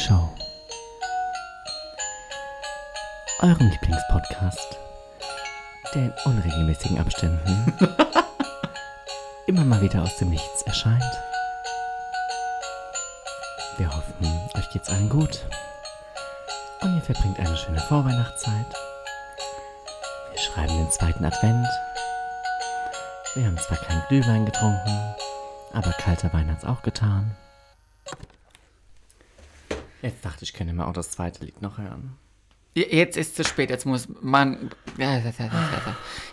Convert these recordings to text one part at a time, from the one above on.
Show. Eurem Lieblingspodcast, der in unregelmäßigen Abständen immer mal wieder aus dem Nichts erscheint. Wir hoffen, euch geht's allen gut und ihr verbringt eine schöne Vorweihnachtszeit. Wir schreiben den zweiten Advent. Wir haben zwar keinen Glühwein getrunken, aber kalter Wein hat's auch getan. Jetzt dachte ich, könnte mal auch das zweite Lied noch hören. Jetzt ist zu spät, jetzt muss man.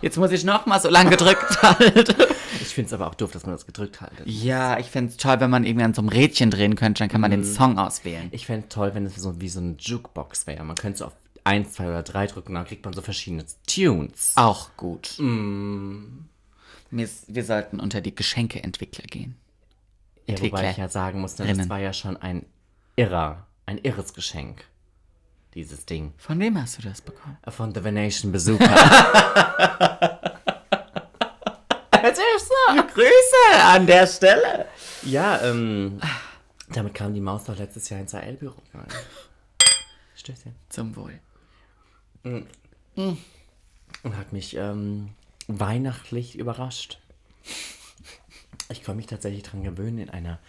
Jetzt muss ich noch mal so lange gedrückt halten. Ich finde es aber auch doof, dass man das gedrückt haltet. Ja, ich fände es toll, wenn man irgendwie an so einem Rädchen drehen könnte, dann kann man den Song auswählen. Ich fände toll, wenn es so wie so eine Jukebox wäre. Man könnte so auf 1, 2 oder 3 drücken, dann kriegt man so verschiedene Tunes. Auch gut. Wir, wir sollten unter die Geschenkeentwickler gehen. Ja, wobei ich ja sagen muss, ne, das Rinnen. war ja schon ein irrer, ein irres Geschenk. Dieses Ding. Von wem hast du das bekommen? Von The Venetian Bazooka. Grüße an der Stelle. ja, ähm, damit kam die Maus doch letztes Jahr ins AL-Büro. Stößchen. Zum Wohl. Und hat mich ähm, weihnachtlich überrascht. Ich konnte mich tatsächlich daran gewöhnen, in einer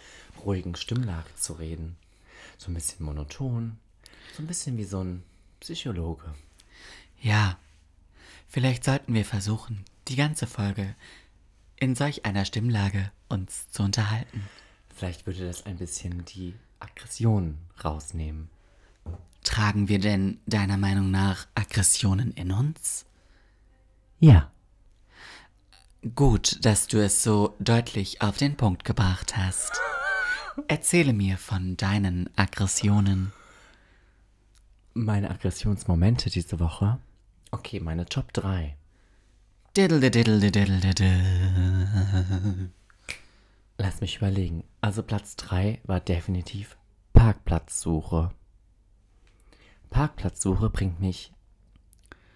ruhigen Stimmlage zu reden. So ein bisschen monoton. So ein bisschen wie so ein Psychologe. Ja, vielleicht sollten wir versuchen, die ganze Folge in solch einer Stimmlage uns zu unterhalten. Vielleicht würde das ein bisschen die Aggression rausnehmen. Tragen wir denn deiner Meinung nach Aggressionen in uns? Ja. Gut, dass du es so deutlich auf den Punkt gebracht hast. Erzähle mir von deinen Aggressionen. Meine Aggressionsmomente diese Woche. Okay, meine Top 3. Diddle diddle diddle diddle. Lass mich überlegen. Also Platz 3 war definitiv Parkplatzsuche. Parkplatzsuche bringt mich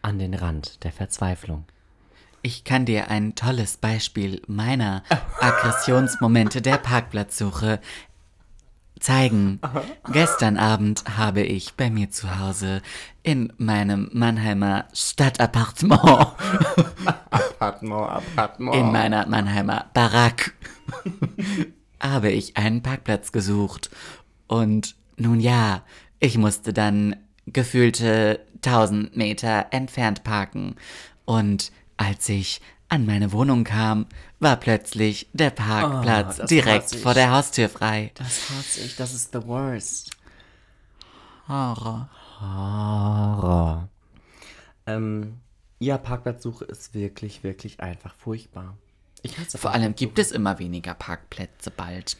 an den Rand der Verzweiflung. Ich kann dir ein tolles Beispiel meiner Aggressionsmomente der Parkplatzsuche zeigen. Gestern Abend habe ich bei mir zu Hause in meinem Mannheimer Stadtappartement Appartement, Appartement. in meiner Mannheimer Barack habe ich einen Parkplatz gesucht. Und nun ja, ich musste dann gefühlte 1000 Meter entfernt parken. Und als ich an meine Wohnung kam, war plötzlich der Parkplatz das direkt vor der Haustür frei. Das hasse ich, das ist the worst. Horror. Horror. Ähm, ja, Parkplatzsuche ist wirklich, wirklich einfach furchtbar. Vor allem gibt es immer weniger Parkplätze bald.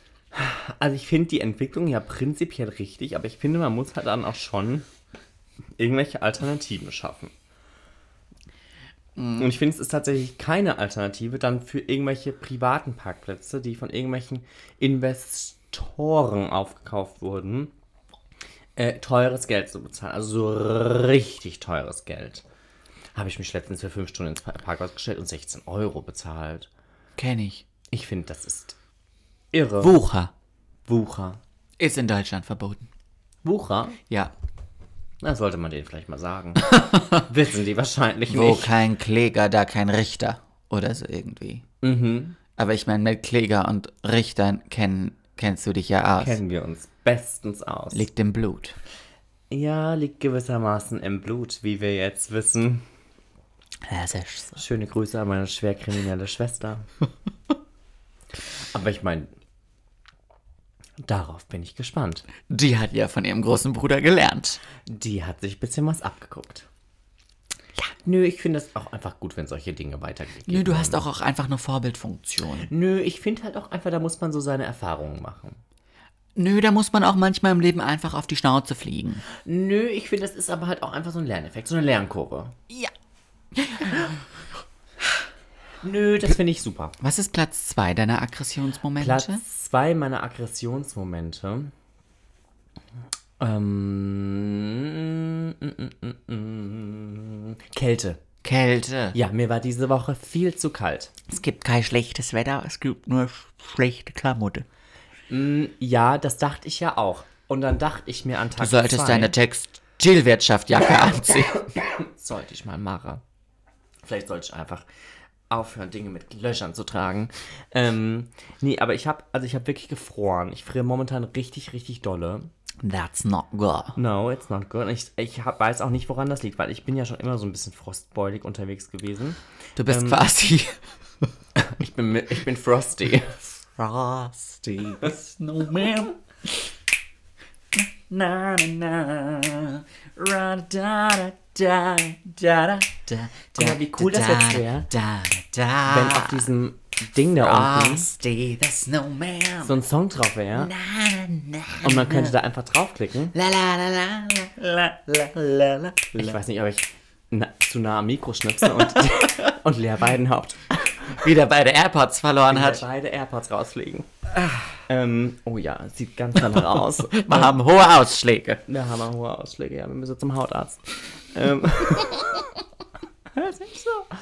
Also ich finde die Entwicklung ja prinzipiell richtig, aber ich finde, man muss halt dann auch schon irgendwelche Alternativen schaffen. Und ich finde, es ist tatsächlich keine Alternative dann für irgendwelche privaten Parkplätze, die von irgendwelchen Investoren aufgekauft wurden, äh, teures Geld zu bezahlen. Also so richtig teures Geld. Habe ich mich letztens für fünf Stunden ins Pa- Parkhaus gestellt und 16 Euro bezahlt. Kenn ich. Ich finde, das ist irre. Wucher Wucher. ist in Deutschland verboten. Wucher? Ja. Na, sollte man denen vielleicht mal sagen. Wissen die wahrscheinlich Wo nicht. kein Kläger, da kein Richter. Oder so irgendwie. Mhm. Aber ich meine, mit Kläger und Richtern kenn, kennst du dich ja aus. Kennen wir uns bestens aus. Liegt im Blut. ja, liegt gewissermaßen im Blut, wie wir jetzt wissen. Das ist so. Schöne Grüße an meine schwerkriminelle Schwester. Aber ich meine, darauf bin ich gespannt. Die hat ja von ihrem großen Bruder gelernt. Die hat sich ein bisschen was abgeguckt. Ja, nö, ich finde es auch einfach gut, wenn solche Dinge weitergehen. Nö, du hast auch, auch einfach eine Vorbildfunktion. Nö, ich finde halt auch einfach, da muss man so seine Erfahrungen machen. Nö, da muss man auch manchmal im Leben einfach auf die Schnauze fliegen. Nö, ich finde, das ist aber halt auch einfach so ein Lerneffekt, so eine Lernkurve. Ja. Nö, das finde ich super. Was ist Platz zwei deiner Aggressionsmomente? Platz zwei meiner Aggressionsmomente. Ähm, mm, mm, mm, mm, Kälte. Kälte. Ja, mir war diese Woche viel zu kalt. Es gibt kein schlechtes Wetter, es gibt nur schlechte Klamotte. Ja, das dachte ich ja auch. Und dann dachte ich mir an Tag Du solltest zwei, deine Textilwirtschaftjacke anziehen. sollte ich mal machen. Vielleicht sollte ich einfach aufhören, Dinge mit Löchern zu tragen. Ähm, nee, aber ich habe, also ich habe wirklich gefroren. Ich friere momentan richtig, richtig dolle. That's not good. No, it's not good. Ich, ich hab, weiß auch nicht, woran das liegt, weil ich bin ja schon immer so ein bisschen frostbeulig unterwegs gewesen. Du bist quasi Ich bin, ich bin frosty. Frosty Snowman. Na na na. Ra da da da da da da. Guck mal, wie cool das jetzt wär, Da da Wenn da. auf diesem Ding da unten the Snowman. so ein Song drauf wäre und man könnte da einfach draufklicken. La la la la la la la la. Ich weiß nicht, ob ich na, zu nah am Mikro schnipse und, und Lea Weidenhaupt Wieder beide AirPods verloren hat. hat. beide AirPods rausfliegen. Ähm, oh ja, sieht ganz danach aus. Wir haben hohe Ausschläge. Da haben wir hohe Ausschläge. Ja, wir müssen zum Hautarzt. Ähm, das ist so.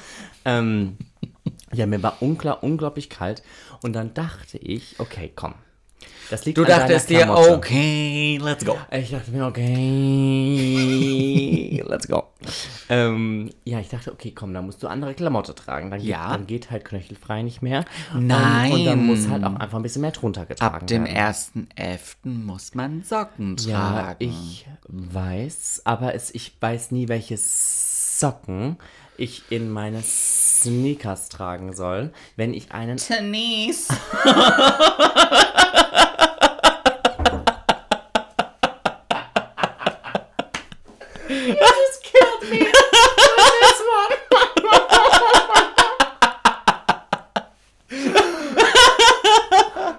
Ähm, ja, mir war unklar, unglaublich kalt. Und dann dachte ich, okay, komm. Das liegt Du dachtest dir, Klamotte. okay, let's go. Ich dachte mir, okay, let's go. Ähm, ja, ich dachte, okay, komm, dann musst du andere Klamotte tragen. Dann, geht- Ja. dann geht halt knöchelfrei nicht mehr. Nein. Und, und dann muss halt auch einfach ein bisschen mehr drunter getragen Ab dem werden. 1.11. muss man Socken Ja, tragen. ich weiß, aber es, ich weiß nie, welche Socken ich in meine Sneakers tragen soll, wenn ich einen. Denise.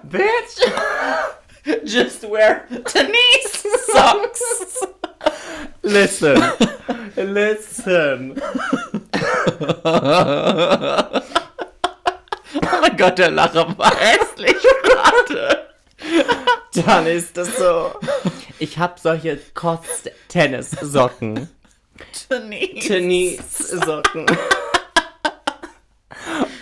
Bitch! Just wear Denise socks. Listen! Listen! Oh mein Gott, der Lacher war hässlich gerade. Dann ist das so. Ich habe solche Kotz-Tennis-Socken. Denise. Tennis-Socken.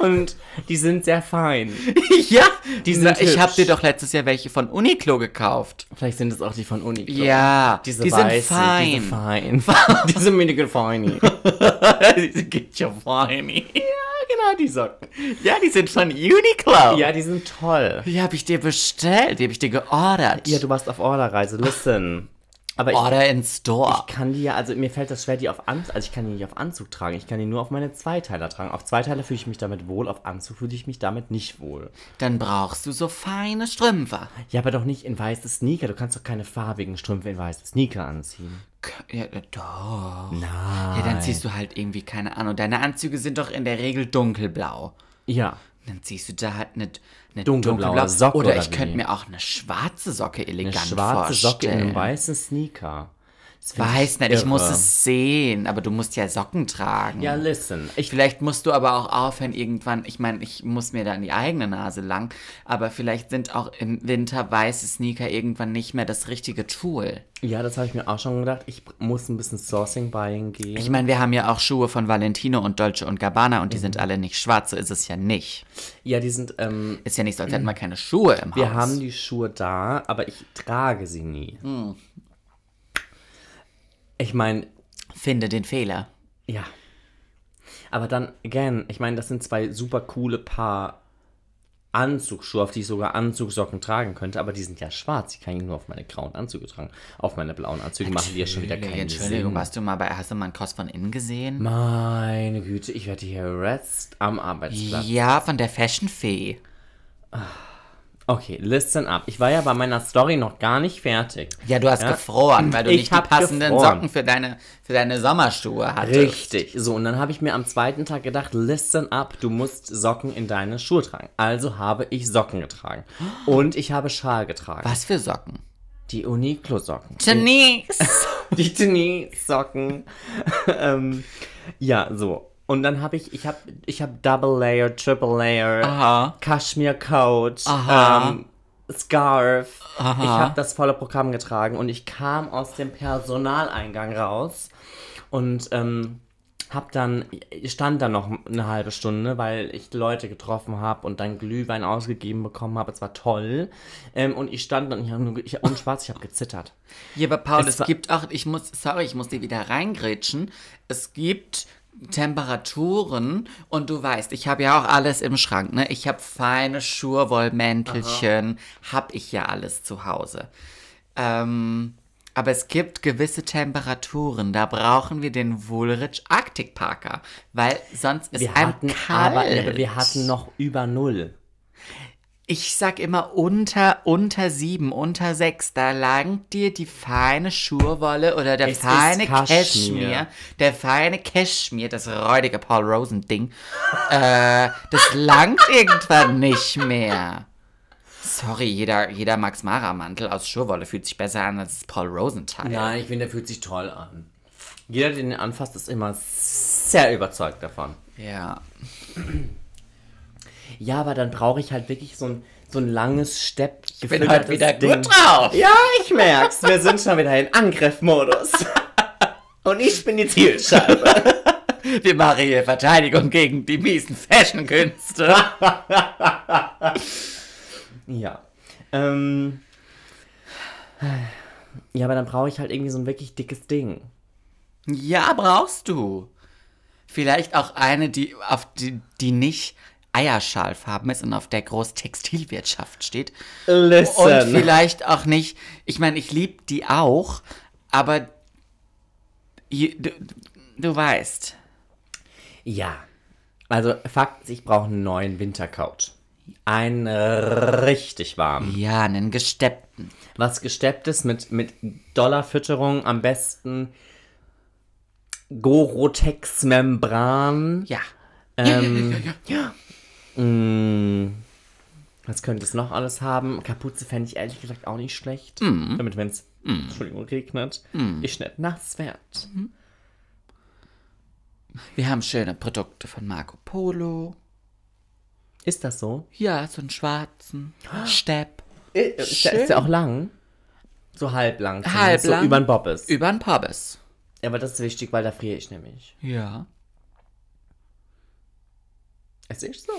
Und die sind sehr fein. Ja, Die sind ich habe dir doch letztes Jahr welche von Uniqlo gekauft. Vielleicht sind es auch die von Uni. Ja, Diese die sind weißen, fein. Diese fein. diese mini feini. die geht ja fein. Ja, genau, die Socken. Ja, die sind von Uniqlo. Ja, die sind toll. Die habe ich dir bestellt, die habe ich dir geordert. Ja, du warst auf Orderreise. Listen. Aber ich, Order in Store. ich kann die ja, also mir fällt das schwer, die auf Anzug, also ich kann die nicht auf Anzug tragen. Ich kann die nur auf meine Zweiteiler tragen. Auf Zweiteiler fühle ich mich damit wohl, auf Anzug fühle ich mich damit nicht wohl. Dann brauchst du so feine Strümpfe. Ja, aber doch nicht in weiße Sneaker. Du kannst doch keine farbigen Strümpfe in weiße Sneaker anziehen. Ja, äh, doch. Nein. Ja, dann ziehst du halt irgendwie, keine Ahnung. Deine Anzüge sind doch in der Regel dunkelblau. Ja. Dann ziehst du da halt eine, eine Dunkelblaue dunkelblau- Socke Oder oder ich könnte mir auch eine schwarze Socke Eine elegant schwarze Socke in vorstellen. einem weißen Sneaker. Find Weiß nicht, ich muss irre. es sehen, aber du musst ja Socken tragen. Ja, listen. Ich Vielleicht musst du aber auch aufhören irgendwann, ich meine, ich muss mir da in die eigene Nase lang, aber vielleicht sind auch im Winter weiße Sneaker irgendwann nicht mehr das richtige Tool. Ja, das habe ich mir auch schon gedacht. Ich muss ein bisschen Sourcing-Buying gehen. Ich meine, wir haben ja auch Schuhe von Valentino und Dolce und Gabbana und die sind Mhm. alle nicht schwarz, so ist es ja nicht. ja, die sind, ähm, Ist ja nicht so, als hätten wir keine Schuhe im wir Haus. haben die Schuhe da, aber ich trage sie nie. Hm. Ich meine, Finde den Fehler. ja. Aber dann, again, ich meine, das sind zwei super coole Paar Anzugsschuhe, auf die ich sogar Anzugsocken tragen könnte, aber die sind ja schwarz. Die kann ich nur auf meine grauen Anzüge tragen. Auf meine blauen Anzüge machen die ja schon wieder keinen Entschuldigung, Sinn. warst du mal bei, hast du mal einen Kost von innen gesehen? Meine Güte, ich werde hier harassed am Arbeitsplatz. Ja, von der Fashion Fee. Okay, listen up. Ich war ja bei meiner Story noch gar nicht fertig. Ja, du hast Ja. gefroren, weil du Ich nicht die passenden gefroren. Socken für deine, für deine Sommerschuhe hattest. Richtig. So, und dann habe ich mir am zweiten Tag gedacht, listen up, du musst Socken in deine Schuhe tragen. Also habe ich Socken getragen. Und ich habe Schal getragen. Was für Socken? Die Uniqlo-Socken. Denise! Die Denise-Socken. ähm, ja, so. Und dann habe ich, ich habe ich hab Double Layer, Triple Layer, Aha. Cashmere Coat, Aha. ähm, Scarf. Aha. Ich habe das volle Programm getragen und ich kam aus dem Personaleingang raus und ähm, hab dann, ich stand dann noch eine halbe Stunde, weil ich Leute getroffen habe und dann Glühwein ausgegeben bekommen habe. Es war toll. Ähm, und ich stand und ich habe nur, ich, ohne Spaß, ich habe gezittert. Ja, aber Paul, Es es, gibt auch, ich muss, sorry, ich muss dir wieder reingrätschen. Es gibt Temperaturen und du weißt, ich habe ja auch alles im Schrank, ne? Ich habe feine Schurwollmäntelchen, habe ich ja alles zu Hause. Ähm, aber es gibt gewisse Temperaturen, da brauchen wir den Woolrich Arctic Parker, weil sonst ist Wir einem hatten, kalt. aber, aber wir hatten noch über Null. Ich sag immer unter, unter sieben, unter sechs. Da langt dir die feine Schurwolle oder der Es feine Kaschmir. Der feine Kaschmir, das räudige Paul Rosen Ding, äh, das langt irgendwann nicht mehr. Sorry, jeder, jeder Max Mara Mantel aus Schurwolle fühlt sich besser an als das Paul Rosen Teil. Nein, ich finde, der fühlt sich toll an. Jeder, der den anfasst, ist immer sehr überzeugt davon. Ja. Ja, aber dann brauche ich halt wirklich so ein, so ein langes Stepp. Ich bin heute wieder gut drauf. Ja, ich merk's. Wir sind schon wieder in Angriffmodus. Und ich bin die Zielscheibe. Wir machen hier Verteidigung gegen die miesen Fashion-Künste. Ja. Ähm. Ja, aber dann brauche ich halt irgendwie so ein wirklich dickes Ding. Ja, brauchst du. Vielleicht auch eine, die auf die, die nicht Eierschalfarben ist und auf der groß Textilwirtschaft steht. Listen. Und vielleicht auch nicht, ich meine, ich liebe die auch, aber du, du weißt. Ja. Also, Fakt ist, ich brauche einen neuen Wintercoat. Einen richtig warmen. Ja, einen gesteppten. Was gestepptes mit, mit Dollarfütterung, am besten Gorotex-Membran. Ja. Ähm, Mm, was könnte es noch alles haben? Kapuze fände ich ehrlich gesagt auch nicht schlecht. Damit, wenn es, Entschuldigung, regnet, ich nicht nass werd. Wir haben schöne Produkte von Marco Polo. Ist das so? Ja, so einen schwarzen Stepp. Ist der, ist der auch lang? So halblang. Halblang. So über den Bob ist. Über einen Pobbes. Ja, aber das ist wichtig, weil da friere ich nämlich. Ja. Es ist so.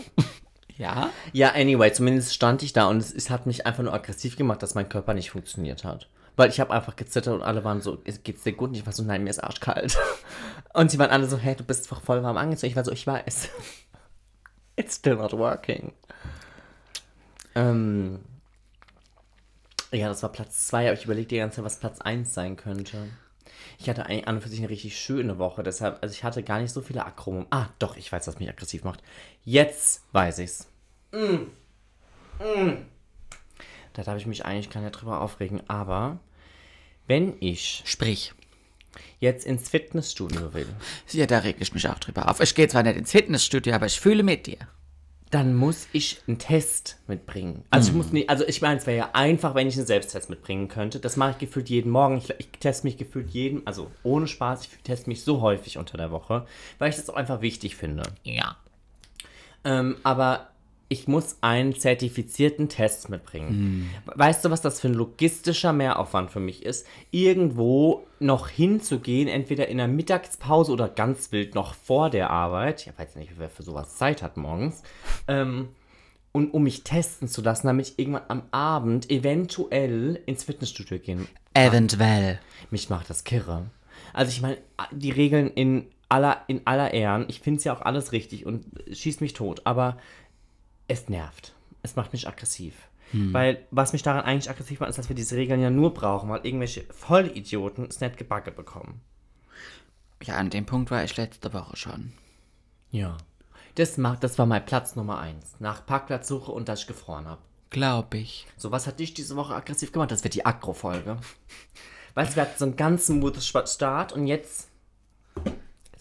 Ja? Ja, anyway, zumindest stand ich da und es, es hat mich einfach nur aggressiv gemacht, dass mein Körper nicht funktioniert hat. Weil ich habe einfach gezittert und alle waren so, "Es- geht's dir gut? Und ich war so, nein, mir ist arschkalt. Und sie waren alle so, hey, du bist doch voll warm angezogen. Ich war so, ich weiß. It's still not working. Ähm, ja, das war Platz 2, aber ich überlege die ganze Zeit, was Platz 1 sein könnte. Ich hatte eigentlich an und für sich eine richtig schöne Woche, deshalb, also ich hatte gar nicht so viele Akromom. Ah, doch, ich weiß, was mich aggressiv macht. Jetzt weiß ich's. Da darf ich mich eigentlich gar nicht drüber aufregen, aber wenn ich Sprich. jetzt ins Fitnessstudio will, Ja, da reg ich mich auch drüber auf. Ich gehe zwar nicht ins Fitnessstudio, aber ich fühle mit dir. Dann muss ich einen Test mitbringen. Also ich muss nicht, also ich meine, es wäre ja einfach, wenn ich einen Selbsttest mitbringen könnte. Das mache ich gefühlt jeden Morgen. Ich, ich teste mich gefühlt jeden, also ohne Spaß, ich teste mich so häufig unter der Woche, weil ich das auch einfach wichtig finde. Ja. Ähm, aber ich muss einen zertifizierten Test mitbringen. Weißt du, was das für ein logistischer Mehraufwand für mich ist? Irgendwo noch hinzugehen, entweder in der Mittagspause oder ganz wild noch vor der Arbeit. Ich weiß nicht, wer für sowas Zeit hat morgens. Ähm, und um mich testen zu lassen, damit ich irgendwann am Abend eventuell ins Fitnessstudio gehen Eventuell. mich macht das kirre. Also ich meine, die Regeln in aller, in aller Ehren, ich finde es ja auch alles richtig und schießt mich tot, aber es nervt. Es macht mich aggressiv. Weil was mich daran eigentlich aggressiv macht, ist, dass wir diese Regeln ja nur brauchen, weil irgendwelche Vollidioten es nicht gebacke bekommen. Ja, an dem Punkt war ich letzte Woche schon. Ja. Das, macht, das war mein Platz Nummer eins. Nach Parkplatzsuche und dass ich gefroren habe. Glaub ich. So, was hat dich diese Woche aggressiv gemacht? Das wird die Agro-Folge. Weißt du, wir hatten so einen ganz smoothes Start und jetzt.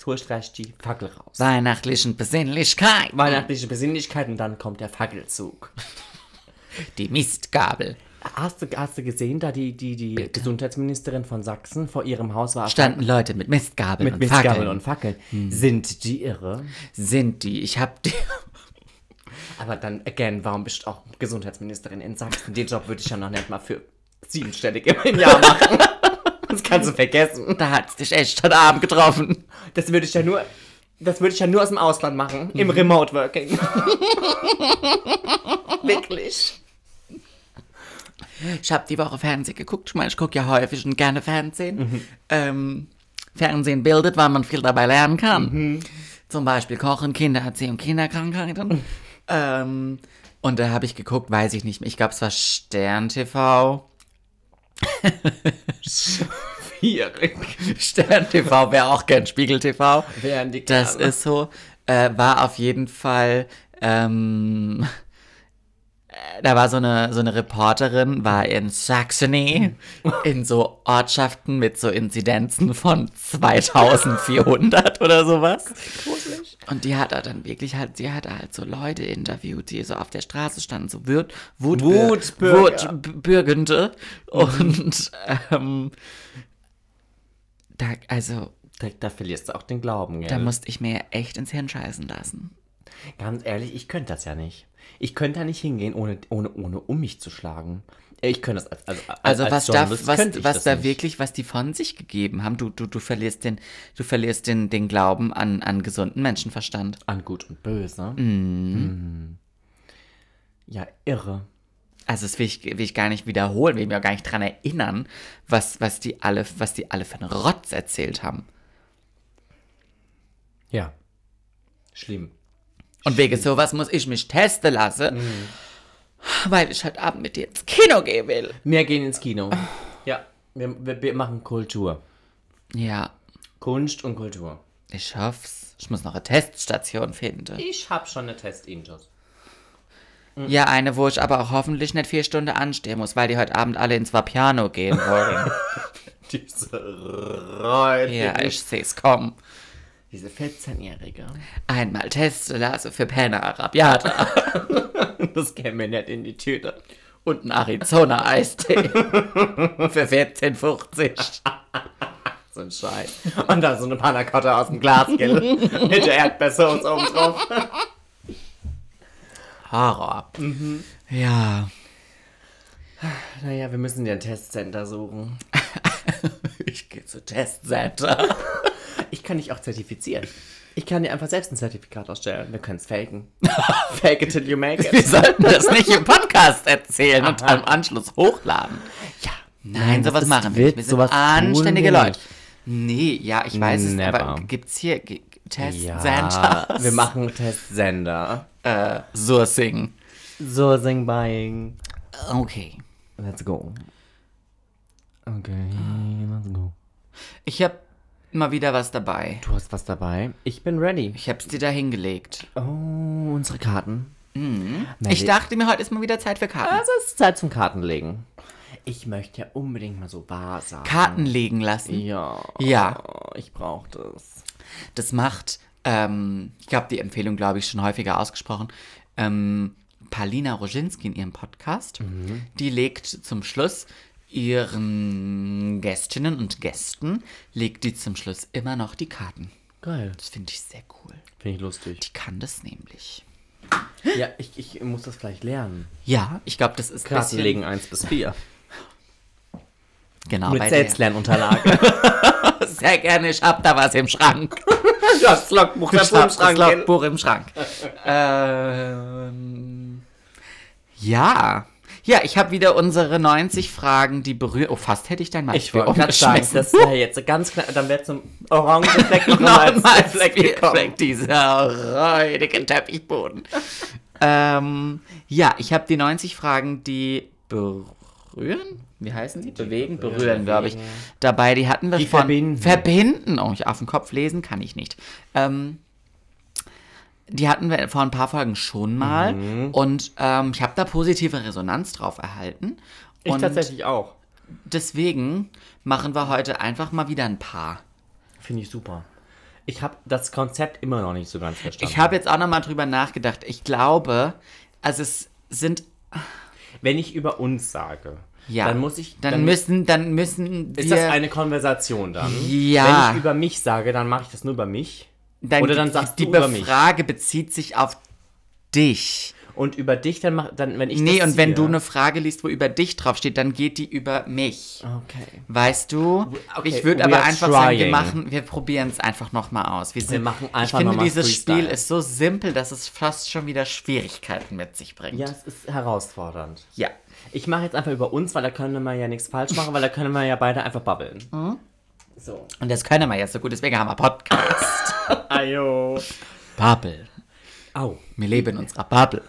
Gleich die Fackel raus. Weihnachtlichen Besinnlichkeit. Weihnachtliche Besinnlichkeit und dann kommt der Fackelzug. Die Mistgabel. Hast du, hast du gesehen, da die, die, die Gesundheitsministerin von Sachsen vor ihrem Haus war? Standen Leute mit Mistgabeln mit und Mistgabeln Fackeln. und Fackeln. Sind die irre? Sind die. Ich hab die. Aber dann, again, warum bist du auch Gesundheitsministerin in Sachsen? Den Job würde ich ja noch nicht mal für siebenstellig im Jahr machen. Kannst du vergessen. Da hat's dich echt heute Abend getroffen. Das würde ich ja nur, das würde ich ja nur aus dem Ausland machen. Im Remote Working. Wirklich. Ich habe die Woche Fernsehen geguckt. Ich meine, ich gucke ja häufig und gerne Fernsehen. Ähm, Fernsehen bildet, weil man viel dabei lernen kann. Zum Beispiel Kochen, Kindererziehung, Kinderkrankheiten. ähm, und da habe ich geguckt, weiß ich nicht mehr. Ich glaube, es war Stern TV. Schwierig. Stern TV wäre auch gern Spiegel TV. Wären die Das gerne. ist so. Äh, war auf jeden Fall. Ähm, äh, da war so eine, so eine Reporterin, war in Saxony, in so Ortschaften mit so Inzidenzen von 2400 oder sowas. Und die hat da dann wirklich halt, sie hat halt so Leute interviewt, die so auf der Straße standen, so Wut. Wutbürgende. Und ähm, da, also, Da, da verlierst du auch den Glauben, gell? da musste ich mir echt ins Hirn scheißen lassen. Ganz ehrlich, ich könnte das ja nicht. Ich könnte da nicht hingehen, ohne, ohne, ohne um mich zu schlagen. Ich könnte das als, also, als, Also als was da, was, was da nicht. wirklich, was die von sich gegeben haben, du, du, du verlierst den, du verlierst den, den Glauben an, an gesunden Menschenverstand. An Gut und Böse. Mhm. Ja, irre. Also das will ich, will ich gar nicht wiederholen, will ich mir auch gar nicht dran erinnern, was, was die alle, was die alle für einen Rotz erzählt haben. Ja. Schlimm. Und wegen sowas muss ich mich testen lassen, weil ich heute Abend mit dir ins Kino gehen will. Wir gehen ins Kino. Ja, wir, wir, wir machen Kultur. Ja, Kunst und Kultur. ich hoff's. Ich muss noch eine Teststation finden. Ich hab schon eine Test-Injos. Ja, eine, wo ich aber auch hoffentlich nicht vier Stunden anstehen muss, weil die heute Abend alle ins Vapiano gehen wollen. Diese Reute. ja, ich seh's kommen. Diese 14-Jährige. Einmal testen lassen für Penner Arabiata Das käme mir nicht in die Tüte. und einen Arizona-Eistee für 14,50. So ein Scheiß. Und da so eine Panna Cotta aus dem Glas, gell? Mit der Erdbeersauce oben drauf. Horror. Ja. Naja, wir müssen dir ein Testcenter suchen. Ich gehe zu Testcenter. Ich kann dich auch zertifizieren. Ich kann dir einfach selbst ein Zertifikat ausstellen. Wir können es faken. Fake it till you make Wir it. sollten das nicht im Podcast erzählen und dann im Anschluss hochladen. Ja. Nein, das sowas machen wir nicht. Wir sind anständige wir Leute. Nee, ja, ich weiß es, Never. aber gibt's hier G- Ja, wir machen Testsender. äh, Sourcing. Sourcing Buying. Okay. Let's go. Okay, let's go. Ich habe mal wieder was dabei. Du hast was dabei. Ich bin ready. Ich hab's dir da hingelegt. Oh, unsere Karten. Ich dachte mir, heute ist mal wieder Zeit für Karten. Also es ist Zeit zum Kartenlegen. Ich möchte ja unbedingt mal so Wahrsagen. Karten legen lassen. Ja. Ja. Ich brauche das. Das macht, ähm, ich habe die Empfehlung, glaube ich, schon häufiger ausgesprochen. Ähm, Palina Roginski in ihrem Podcast, die legt zum Schluss ihren Gästinnen und Gästen, legt die zum Schluss immer noch die Karten. Geil. Das finde ich sehr cool. Finde ich lustig. Die kann das nämlich. Ja, ich, ich muss das gleich lernen. Ja, ich glaube, das ist ein bisschen- Kartenlegen 1 bis 4. Genau, Mit Selbstlernunterlage. Sehr gerne, ich hab da was im Schrank. das Logbuch Ich hab das Logbuch im Schrank. ähm, ja. Ja, ich habe wieder unsere 90 Fragen, die berühren. Oh, fast hätte ich dein Ich Malzbier wollte gerade sagen, das wäre jetzt ganz klar, dann wäre zum orange Fleck noch Noch mal ein Fleck gekommen. Fleck, dieser räudige Teppichboden. ähm, ja, ich habe die 90 Fragen, die berühren? Wie heißen die? Bewegen? Berühren, glaube ich. Dabei, die hatten wir Die von... verbinden. Verbinden. Oh, ich auf den Kopf lesen kann ich nicht. Ähm, die hatten wir vor ein paar Folgen schon mal. Mhm. Und ähm, ich habe da positive Resonanz drauf erhalten. Ich und tatsächlich auch. deswegen machen wir heute einfach mal wieder ein paar. Finde ich super. Ich habe das Konzept immer noch nicht so ganz verstanden. Ich habe jetzt auch noch mal drüber nachgedacht. Ich glaube, also es sind Wenn ich über uns sage, ja, dann muss ich. dann, müssen dann müssen Ist wir das eine Konversation dann? Ja. Wenn ich über mich sage, dann mache ich das nur über mich. dann, oder dann sagst die du über mich. Frage bezieht sich auf dich. Und über dich, dann, mach, dann wenn ich Nee, und wenn ziehe- du eine Frage liest, wo über dich draufsteht, dann geht die über mich. Okay. Weißt du? Okay, ich würde aber einfach sagen, wir trying. machen, wir probieren es einfach nochmal aus. Wir, sind, machen ich einfach finde, noch mal dieses Freestyle. Spiel ist so simpel, dass es fast schon wieder Schwierigkeiten mit sich bringt. Ja, es ist herausfordernd. ja. Ich mache jetzt einfach über uns, weil da können wir ja nichts falsch machen, weil da können wir ja beide einfach babbeln. So. Und das können wir jetzt so gut, deswegen haben wir Podcast. Ayo. Bubble. Au. Wir leben in unserer Bubble.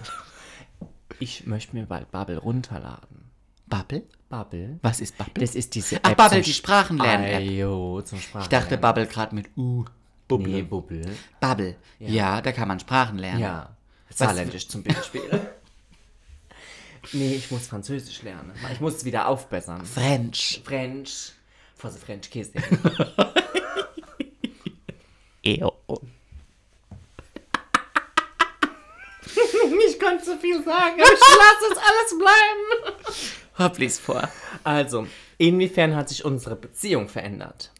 Ich möchte mir bald Bubble runterladen. Bubble? Bubble? Was ist Bubble? Das ist diese Ach, App Bubble, zum die Sprachenlernen-App. Ayo, zum Sprachen. Ich dachte Bubble gerade mit U. Bubble. Nee, Bubble. Bubble. Ja. da kann man Sprachen lernen. Ja. Saarländisch zum Beispiel. nee, ich muss Französisch lernen. Ich muss es wieder aufbessern. French. French. For the French kissing. Eo. ich könnte zu viel sagen, aber ich lasse es alles bleiben. Hopp, lies vor. Also, inwiefern hat sich unsere Beziehung verändert?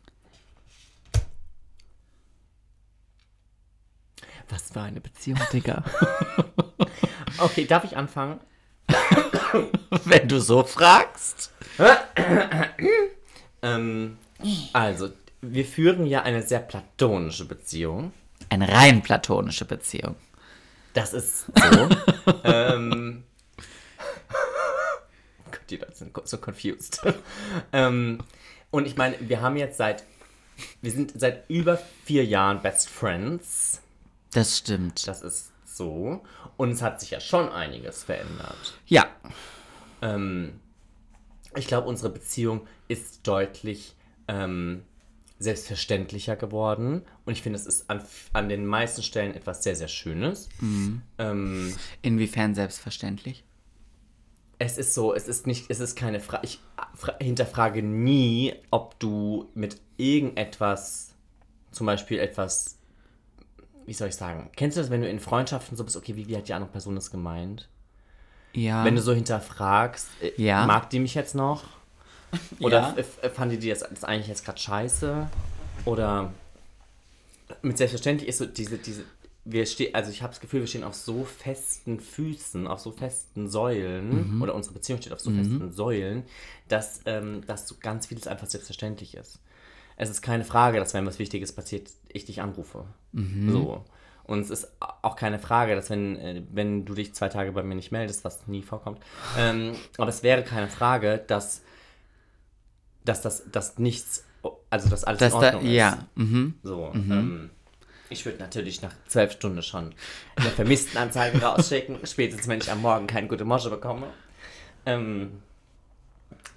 Was für eine Beziehung, Digga. okay, darf ich anfangen? Wenn du so fragst. Ähm, also, wir führen ja eine sehr platonische Beziehung. Eine rein platonische Beziehung. Das ist so. ähm, Gott, die Leute sind so confused. ähm, und ich meine, wir haben jetzt seit, wir sind seit über vier Jahren Best Friends. Das stimmt. Das ist so. Und es hat sich ja schon einiges verändert. Ja. Ähm, ich glaube, unsere Beziehung ist deutlich ähm, selbstverständlicher geworden. Und ich finde, es ist an, an den meisten Stellen etwas sehr, sehr Schönes. Ähm, Inwiefern selbstverständlich? es ist so, es ist nicht, es ist keine Frage. Ich fra hinterfrage nie, ob du mit irgendetwas, zum Beispiel etwas, wie soll ich sagen, kennst du das, wenn du in Freundschaften so bist, okay, wie, wie hat die andere Person das gemeint? Ja. Wenn du so hinterfragst, äh, Ja. mag die mich jetzt noch? Oder Ja. fand die das, das eigentlich jetzt gerade scheiße? Oder mit selbstverständlich ist so diese, diese, wir stehen, also ich habe das Gefühl, wir stehen auf so festen Füßen, auf so festen Säulen, Mhm. oder unsere Beziehung steht auf so festen Säulen, dass, ähm, dass so ganz vieles einfach selbstverständlich ist. Es ist keine Frage, dass wenn was Wichtiges passiert, ich dich anrufe. Mhm. So. Und es ist auch keine Frage, dass wenn, äh, wenn du dich zwei Tage bei mir nicht meldest, was nie vorkommt, ähm, aber es wäre keine Frage, dass, dass das dass nichts, also dass alles dass in da, Ordnung ist. ja. Mhm. So, ähm, ich würde natürlich nach zwölf Stunden schon eine Vermisstenanzeige rausschicken, spätestens wenn ich am Morgen keine gute Mosche bekomme. Ähm,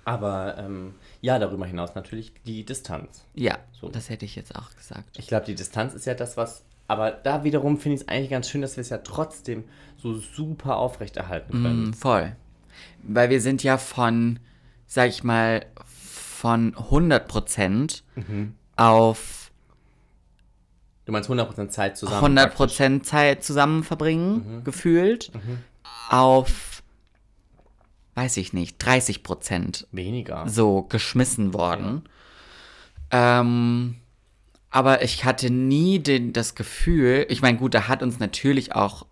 aber ähm, ja, darüber hinaus natürlich die Distanz. Ja, So. das hätte ich jetzt auch gesagt. Ich glaube, die Distanz ist ja das, was. Aber da wiederum finde ich es eigentlich ganz schön, dass wir es ja trotzdem so super aufrechterhalten können. Mm, voll. Weil wir sind ja von, sag ich mal, von 100% Mhm. auf Du meinst 100% Zeit zusammen. 100% Zeit zusammen verbringen, Mhm. gefühlt, auf, weiß ich nicht, 30% praktisch. Weniger. so geschmissen worden. Ähm, aber ich hatte nie den, das Gefühl, ich meine, gut, da hat uns natürlich auch,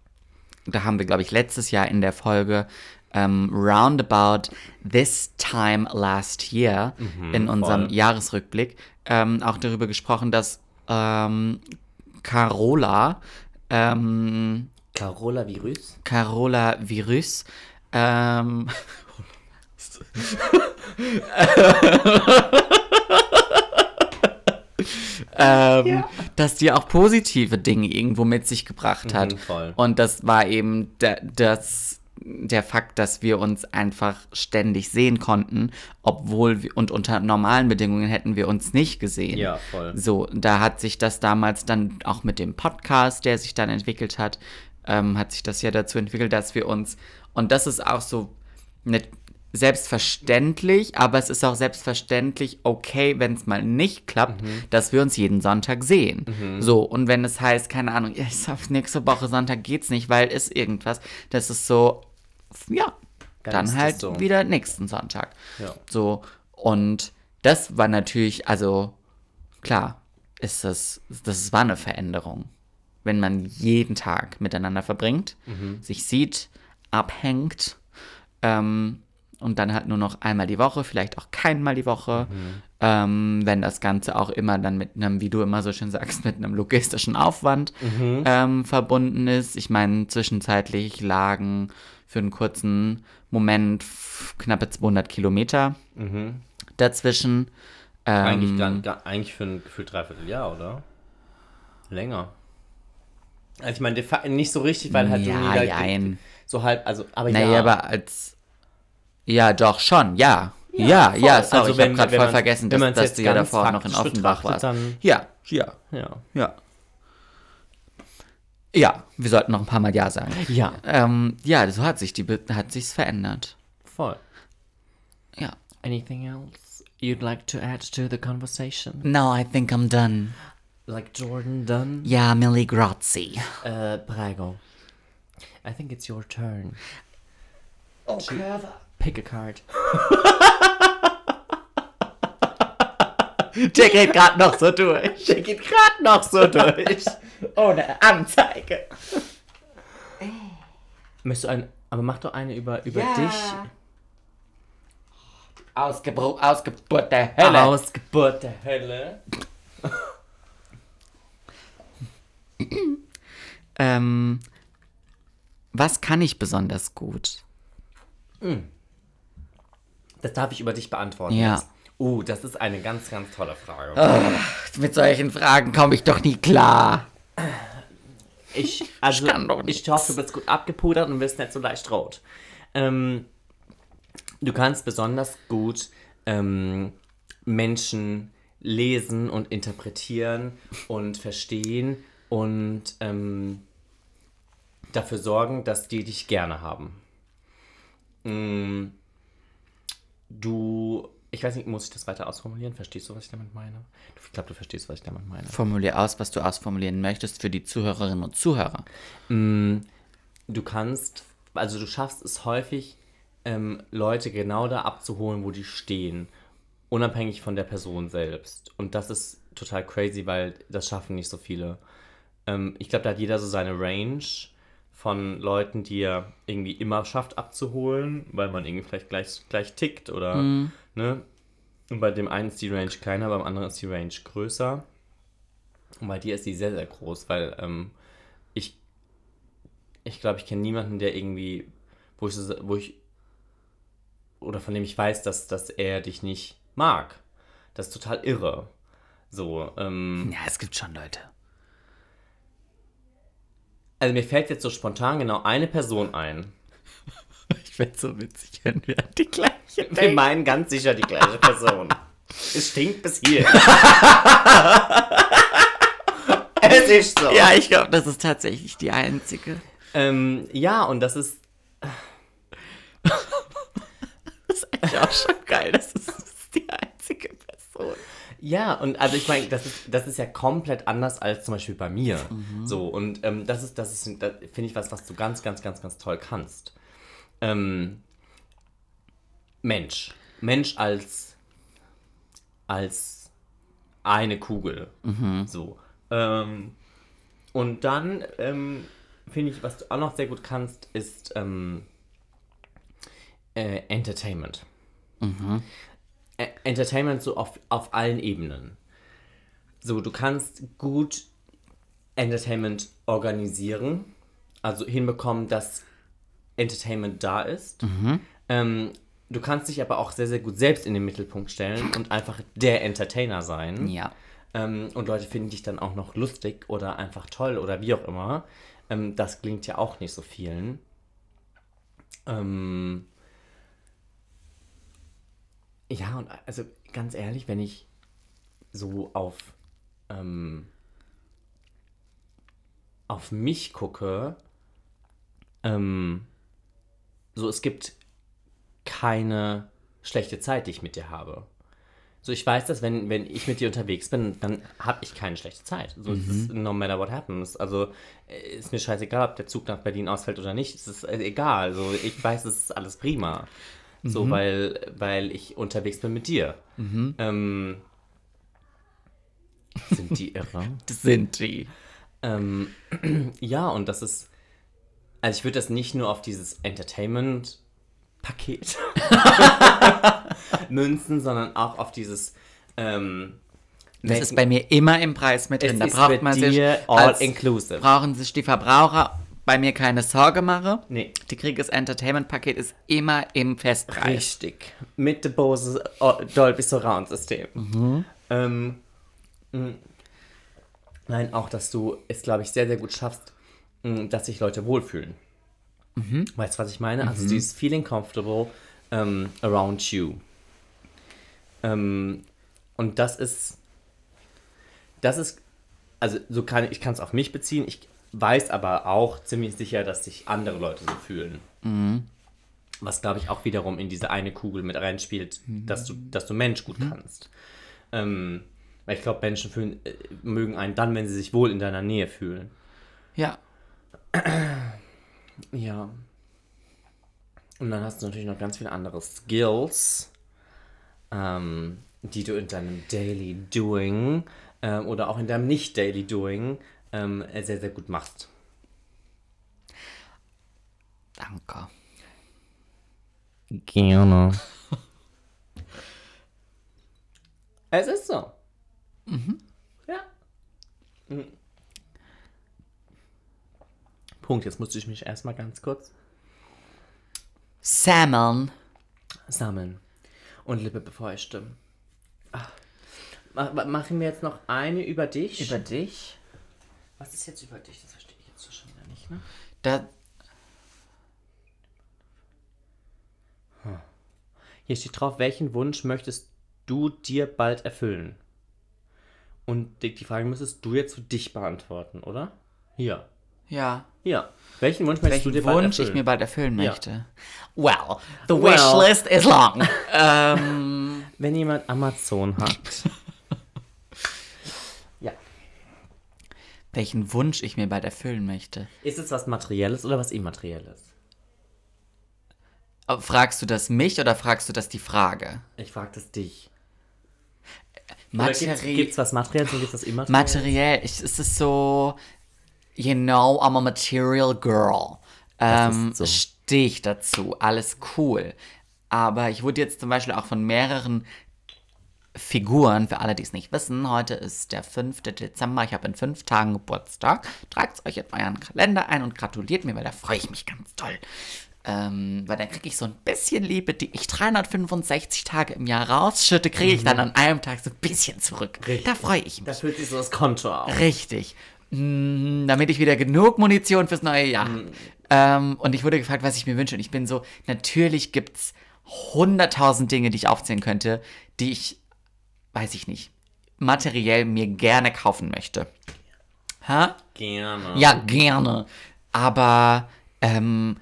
da haben wir, glaube ich, letztes Jahr in der Folge ähm, Roundabout This Time Last Year in unserem voll. Jahresrückblick ähm, auch darüber gesprochen, dass ähm, Carola, ähm, Carola Virus. Carola Virus, ähm, ähm, dass die auch positive Dinge irgendwo mit sich gebracht hat. Mhm, voll. Und das war eben da, das der Fakt, dass wir uns einfach ständig sehen konnten, obwohl wir, und unter normalen Bedingungen hätten wir uns nicht gesehen. Ja, voll. So, da hat sich das damals dann auch mit dem Podcast, der sich dann entwickelt hat, ähm, hat sich das ja dazu entwickelt, dass wir uns, und das ist auch so nicht selbstverständlich, aber es ist auch selbstverständlich okay, wenn es mal nicht klappt, dass wir uns jeden Sonntag sehen. So, und wenn es heißt, keine Ahnung, ich sag, nächste Woche Sonntag geht's nicht, weil ist irgendwas, das ist so, ja, Dann dann, halt so. wieder nächsten Sonntag. Ja. So, und das war natürlich, also klar, ist das, das war eine Veränderung. Wenn man jeden Tag miteinander verbringt, sich sieht, abhängt ähm, und dann halt nur noch einmal die Woche, vielleicht auch keinmal die Woche, ähm, wenn das Ganze auch immer dann mit einem, wie du immer so schön sagst, mit einem logistischen Aufwand ähm, verbunden ist. Ich meine, zwischenzeitlich lagen für einen kurzen Moment knappe 200 Kilometer dazwischen. Ähm, Eigentlich, dann, eigentlich für ein Gefühl dreiviertel Jahr, oder? Länger. Also ich meine, nicht so richtig, weil halt Ja, du nie. So halb, also, aber Naja, ja. aber als. Ja, doch, schon, ja. Ja, Ja, ja, sorry, Also ich habe gerade voll vergessen, dass, dass jetzt du ja davor noch in Offenbach warst. Ja, ja, ja. ja. Ja, wir sollten noch ein paar Mal Ja sagen. Ja, Ähm, ja, so hat sich die hat sich's verändert. voll. Ja. Anything else you'd like to add to the conversation? No, I think I'm done. Like Jordan Dunn? Ja, Millie Grazi. Uh, prego. I think it's your turn. Okay. Pick a card. Der geht gerade noch so durch. Der geht gerade noch so durch. Ohne Anzeige. Möchtest du ein, aber mach doch eine über, über Ja. dich. Ausgebro Ausgeburt der Hölle. Ausgeburt der Hölle. Ähm, was kann ich besonders gut? Das darf ich über dich beantworten. Ja. jetzt. Oh, das ist eine ganz, ganz tolle Frage. Mit solchen Fragen komme ich doch nie klar. Ich, also, kann doch ich hoffe, du bist gut abgepudert und wirst nicht so leicht rot. Ähm, du kannst besonders gut ähm, Menschen lesen und interpretieren und verstehen und ähm, dafür sorgen, dass die dich gerne haben. Mm, du, ich weiß nicht, muss ich das weiter ausformulieren? Verstehst du, was ich damit meine? Ich glaube, du verstehst, was ich damit meine. Formulier aus, was du ausformulieren möchtest für die Zuhörerinnen und Zuhörer. du kannst, also du schaffst es häufig, ähm, Leute genau da abzuholen, wo die stehen, unabhängig von der Person selbst. Und das ist total crazy, weil das schaffen nicht so viele. Ähm, ich glaube, da hat jeder so seine Range von Leuten, die er irgendwie immer schafft abzuholen, weil man irgendwie vielleicht gleich, gleich tickt oder, ne? Und bei dem einen ist die Range kleiner, beim anderen ist die Range größer. Und bei dir ist die sehr, sehr groß, weil ähm, ich ich glaube, ich kenne niemanden, der irgendwie, wo ich, wo ich, oder von dem ich weiß, dass, dass er dich nicht mag. Das ist total irre. So, ähm, Ja, es gibt schon Leute. Also mir fällt jetzt so spontan genau eine Person ein. Ich werde so witzig, wenn wir die gleiche Wir meinen ganz sicher die gleiche Person. es stinkt bis hier. es ist so. Ja, ich glaube, das ist tatsächlich die einzige. Ähm, ja, und das ist, Das ist eigentlich auch schon geil. Das ist die einzige Person. Ja, und also ich meine, das ist, das ist ja komplett anders als zum Beispiel bei mir. Mhm. So, und ähm, das ist, das ist, das finde ich was, was du ganz, ganz, ganz, ganz toll kannst. Ähm, Mensch. Mensch als, als eine Kugel. Mhm. So. Ähm, und dann ähm, finde ich, was du auch noch sehr gut kannst, ist ähm, äh, Entertainment. Ä- Entertainment so auf, auf allen Ebenen. So, du kannst gut Entertainment organisieren, also hinbekommen, dass Entertainment da ist. Ähm, du kannst dich aber auch sehr, sehr gut selbst in den Mittelpunkt stellen und einfach der Entertainer sein. Ja. Ähm, und Leute finden dich dann auch noch lustig oder einfach toll oder wie auch immer. Ähm, das klingt ja auch nicht so vielen. Ähm, ja, und also ganz ehrlich, wenn ich so auf, ähm, auf mich gucke, ähm, so es gibt keine schlechte Zeit, die ich mit dir habe. So, ich weiß, dass wenn, wenn ich mit dir unterwegs bin, dann habe ich keine schlechte Zeit. So, es ist no matter what happens. Also, äh, ist mir scheißegal, ob der Zug nach Berlin ausfällt oder nicht. Es ist äh, egal. Also, ich weiß, es ist alles prima. So, weil, weil ich unterwegs bin mit dir. Ähm, sind die irre? Sind die. Ähm, ja, und das ist. Also, ich würde das nicht nur auf dieses Entertainment-Paket münzen, sondern auch auf dieses. Ähm, Das ist bei mir immer im Preis mit drin. Da braucht man sich all als, inclusive. brauchen sich die Verbraucher bei mir keine Sorge machen. Nee. Die kriegen das Entertainment-Paket ist immer im Festpreis. Richtig. Mit dem Bose oh, Dolby Surround System. Ähm, mh. nein, auch, dass du es, glaube ich, sehr, sehr gut schaffst, mh, dass sich Leute wohlfühlen. Weißt du, was ich meine? Also dieses Feeling comfortable ähm, around you. Ähm, und das ist, das ist, also so kann ich kann es auf mich beziehen. Ich weiß aber auch ziemlich sicher, dass sich andere Leute so fühlen. Was, glaube ich, auch wiederum in diese eine Kugel mit reinspielt, dass, du, dass du Mensch gut kannst. Ähm, weil ich glaube, Menschen fühlen, äh, mögen einen dann, wenn sie sich wohl in deiner Nähe fühlen. Ja. Ja. Und dann hast du natürlich noch ganz viele andere Skills, ähm, die du in deinem Daily Doing ähm, oder auch in deinem Nicht-Daily Doing ähm, sehr, sehr gut machst. Danke. Gerne. es ist so. Ja. Mhm. Punkt, jetzt musste ich mich erstmal ganz kurz Salmon. sammeln und Lippe befeuchten. Ma- machen wir jetzt noch eine über dich? Über dich? Was ist jetzt über dich? Das verstehe ich jetzt so schon wieder nicht, ne? Da, Hier steht drauf, welchen Wunsch möchtest du dir bald erfüllen? Und die, Frage müsstest du jetzt für dich beantworten, oder? Hier. ja. Ja. Welchen Wunsch möchtest du Welchen dir bald Wunsch erfüllen? ich mir bald erfüllen Ja. möchte. Well, the Well. wishlist is long. ähm, Wenn jemand Amazon hat. welchen Wunsch ich mir bald erfüllen möchte. Ist es was Materielles oder was Immaterielles? Fragst du das mich oder fragst du das die Frage? Ich frage das dich. Oder gibt's, Materi gibt's was Materielles und gibt's was Immaterielles? materiell, ich, es ist so, you know, I'm a material girl. Ähm, so. Stehe ich dazu, alles cool. Aber ich wurde jetzt zum Beispiel auch von mehreren Figuren, für alle, die es nicht wissen, heute ist der 5. Dezember, ich habe in fünf Tagen Geburtstag. Tragt es euch in euren Kalender ein und gratuliert mir, weil da freue ich mich ganz toll. Ähm, weil dann kriege ich so ein bisschen Liebe, die ich 365 Tage im Jahr rausschütte, kriege ich dann an einem Tag so ein bisschen zurück. Da freue ich mich. Da füllt sich so das Konto auf. Richtig. Mm, damit ich wieder genug Munition fürs neue Jahr. Ähm, und ich wurde gefragt, was ich mir wünsche. Und ich bin so, natürlich gibt's hunderttausend Dinge, die ich aufzählen könnte, die ich, weiß ich nicht, materiell mir gerne kaufen möchte. Hä? Gerne. Ja, gerne. Aber ähm,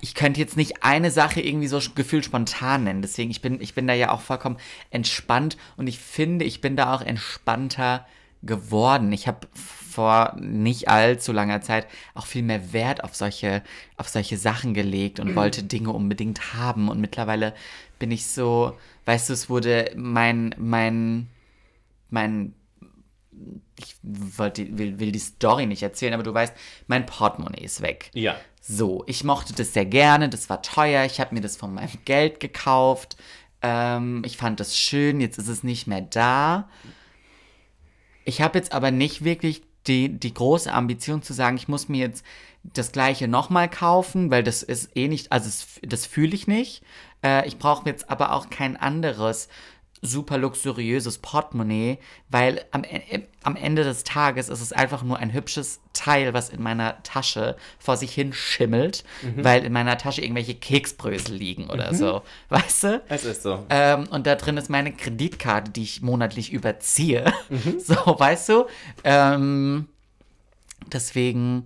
ich könnte jetzt nicht eine Sache irgendwie so gefühlt spontan nennen. Deswegen, ich bin, ich bin da ja auch vollkommen entspannt und ich finde, ich bin da auch entspannter geworden. Ich habe vor nicht allzu langer Zeit auch viel mehr Wert auf solche, auf solche Sachen gelegt und wollte Dinge unbedingt haben. Und mittlerweile bin ich so, weißt du, es wurde mein, mein, mein ich wollte, will, will die Story nicht erzählen, aber du weißt, mein Portemonnaie ist weg. Ja. So, ich mochte das sehr gerne, das war teuer, ich habe mir das von meinem Geld gekauft. Ähm, ich fand das schön, jetzt ist es nicht mehr da. Ich habe jetzt aber nicht wirklich die, die große Ambition zu sagen, ich muss mir jetzt das gleiche nochmal kaufen, weil das ist eh nicht, also es, das fühle ich nicht. Äh, ich brauche jetzt aber auch kein anderes super luxuriöses Portemonnaie, weil am, äh, am Ende des Tages ist es einfach nur ein hübsches Teil, was in meiner Tasche vor sich hin schimmelt, weil in meiner Tasche irgendwelche Keksbrösel liegen oder so. Weißt du? Es ist so. Ähm, und da drin ist meine Kreditkarte, die ich monatlich überziehe. So, weißt du? Ähm, deswegen,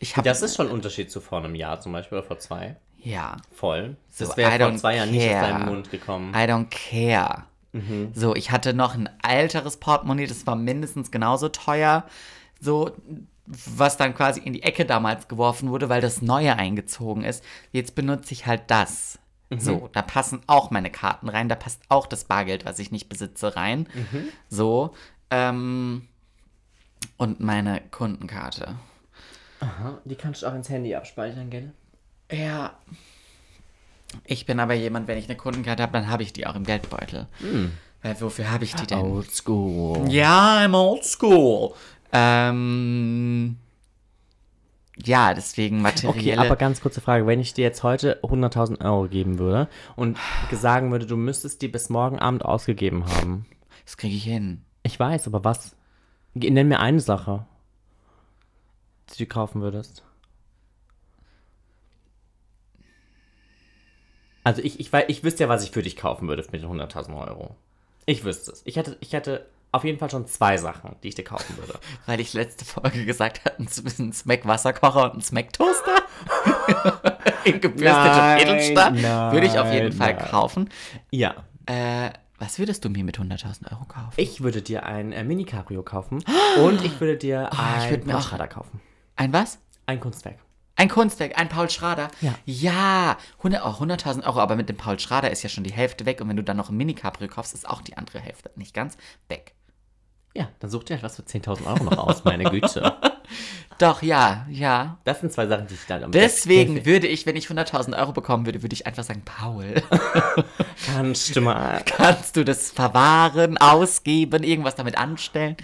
ich habe. Das ist schon ein Unterschied zu vor einem Jahr zum Beispiel oder vor zwei. Ja. Voll. Das So, wäre I vor zwei Jahren nicht aus deinem Mund gekommen. I don't care. Mhm. So, ich hatte noch ein älteres Portemonnaie, das war mindestens genauso teuer. So, was dann quasi in die Ecke damals geworfen wurde, weil das Neue eingezogen ist. Jetzt benutze ich halt das. Mhm. So, da passen auch meine Karten rein, da passt auch das Bargeld, was ich nicht besitze, rein. Mhm. So, ähm, und meine Kundenkarte. Die kannst du auch ins Handy abspeichern, gell? Ja. Ich bin aber jemand, wenn ich eine Kundenkarte habe, dann habe ich die auch im Geldbeutel. Hm. Weil wofür habe ich die denn? Old school. Ja, I'm old school. Ähm, ja, deswegen Okay, materielle. aber ganz kurze Frage. Wenn ich dir jetzt heute 100.000 Euro geben würde und sagen würde, du müsstest die bis morgen Abend ausgegeben haben. das kriege ich hin. Ich weiß, aber was? Nenn mir eine Sache, die du kaufen würdest. Also ich, ich, ich wüsste ja, was ich für dich kaufen würde mit den 100.000 Euro. Ich wüsste es. Ich hätte, ich hätte auf jeden Fall schon zwei Sachen, die ich dir kaufen würde. Weil ich letzte Folge gesagt habe, ein Smack-Wasserkocher und ein Smack-Toaster. In gebürstetem Nein, Edelstahl. Würde ich auf jeden nein, Fall kaufen. Ja. Äh, was würdest du mir mit 100.000 Euro kaufen? Ich würde dir ein äh, Mini-Cabrio kaufen und ich würde dir ich ein würd kaufen. Ein was? Ein Kunstwerk. Ein Kunstwerk, ein Paul Schrader. Ja. Ja, 100 oh, 100.000 Euro, aber mit dem Paul Schrader ist ja schon die Hälfte weg und wenn du dann noch ein Mini-Cabrio kaufst, ist auch die andere Hälfte nicht ganz weg. Ja, dann such dir halt was für 10.000 Euro noch aus, meine Güte. Doch, ja, ja. Das sind zwei Sachen, die ich dann am Deswegen würde ich, wenn ich 100.000 Euro bekommen würde, würde ich einfach sagen, Paul, kannst du mal. kannst du das verwahren, ausgeben, irgendwas damit anstellen?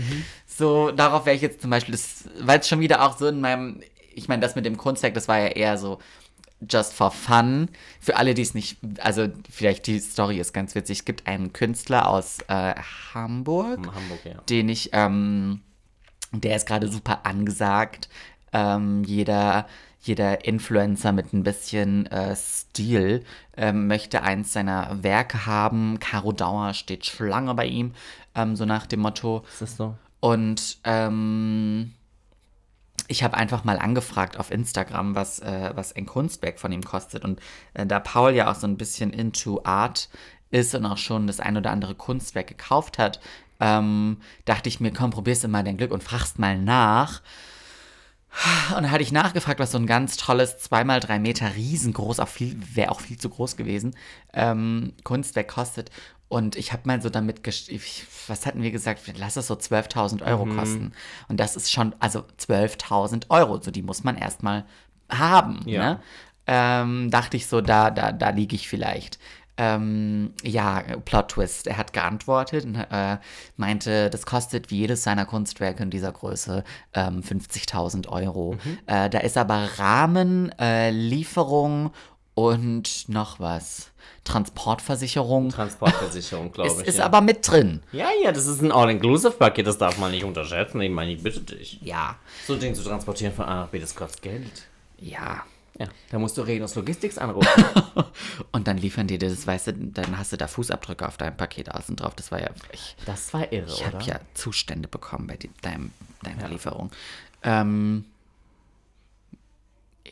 So, darauf wäre ich jetzt zum Beispiel, das, weil es schon wieder auch so in meinem, ich meine, das mit dem Kunstwerk, das war ja eher so just for fun. Für alle, die es nicht, also vielleicht die Story ist ganz witzig. Es gibt einen Künstler aus äh, Hamburg, Hamburg, ja. den ich, ähm, der ist gerade super angesagt. Ähm, jeder, jeder Influencer mit ein bisschen äh, Stil ähm, möchte eins seiner Werke haben. Caro Dauer steht Schlange bei ihm, ähm, so nach dem Motto. Ist das so? Und ähm, ich habe einfach mal angefragt auf Instagram, was, äh, was ein Kunstwerk von ihm kostet. Und äh, da Paul ja auch so ein bisschen into Art ist und auch schon das ein oder andere Kunstwerk gekauft hat, ähm, dachte ich mir, komm, probierst du mal dein Glück und fragst mal nach. Und dann hatte ich nachgefragt, was so ein ganz tolles, zweimal drei Meter riesengroß, auch viel, wäre auch viel zu groß gewesen, ähm, Kunstwerk kostet. Und ich habe mal so damit, ich- was hatten wir gesagt, lass es so 12.000 Euro kosten. Und das ist schon, also 12.000 Euro, so die muss man erstmal haben. Ja. Ne? Ähm, dachte ich so, da, da, da liege ich vielleicht. Ähm, ja, Plot Twist. Er hat geantwortet und äh, meinte, das kostet wie jedes seiner Kunstwerke in dieser Größe ähm, 50.000 Euro. Äh, da ist aber Rahmen, äh, Lieferung und noch was. Transportversicherung. Transportversicherung, glaube ich. ist ja. aber mit drin. ja, ja, das ist ein All-Inclusive-Paket, das darf man nicht unterschätzen. Ich meine, ich bitte dich. Ja, So ein Ding zu transportieren von A nach B, das kostet Geld. ja. Ja, da musst du Renus Logistics anrufen. Und dann liefern die dir das, weißt du, dann hast du da Fußabdrücke auf deinem Paket außen drauf. Das war ja, ich, Das war irre, ich oder? habe ja Zustände bekommen bei die, deinem, deiner Lieferung. Ähm,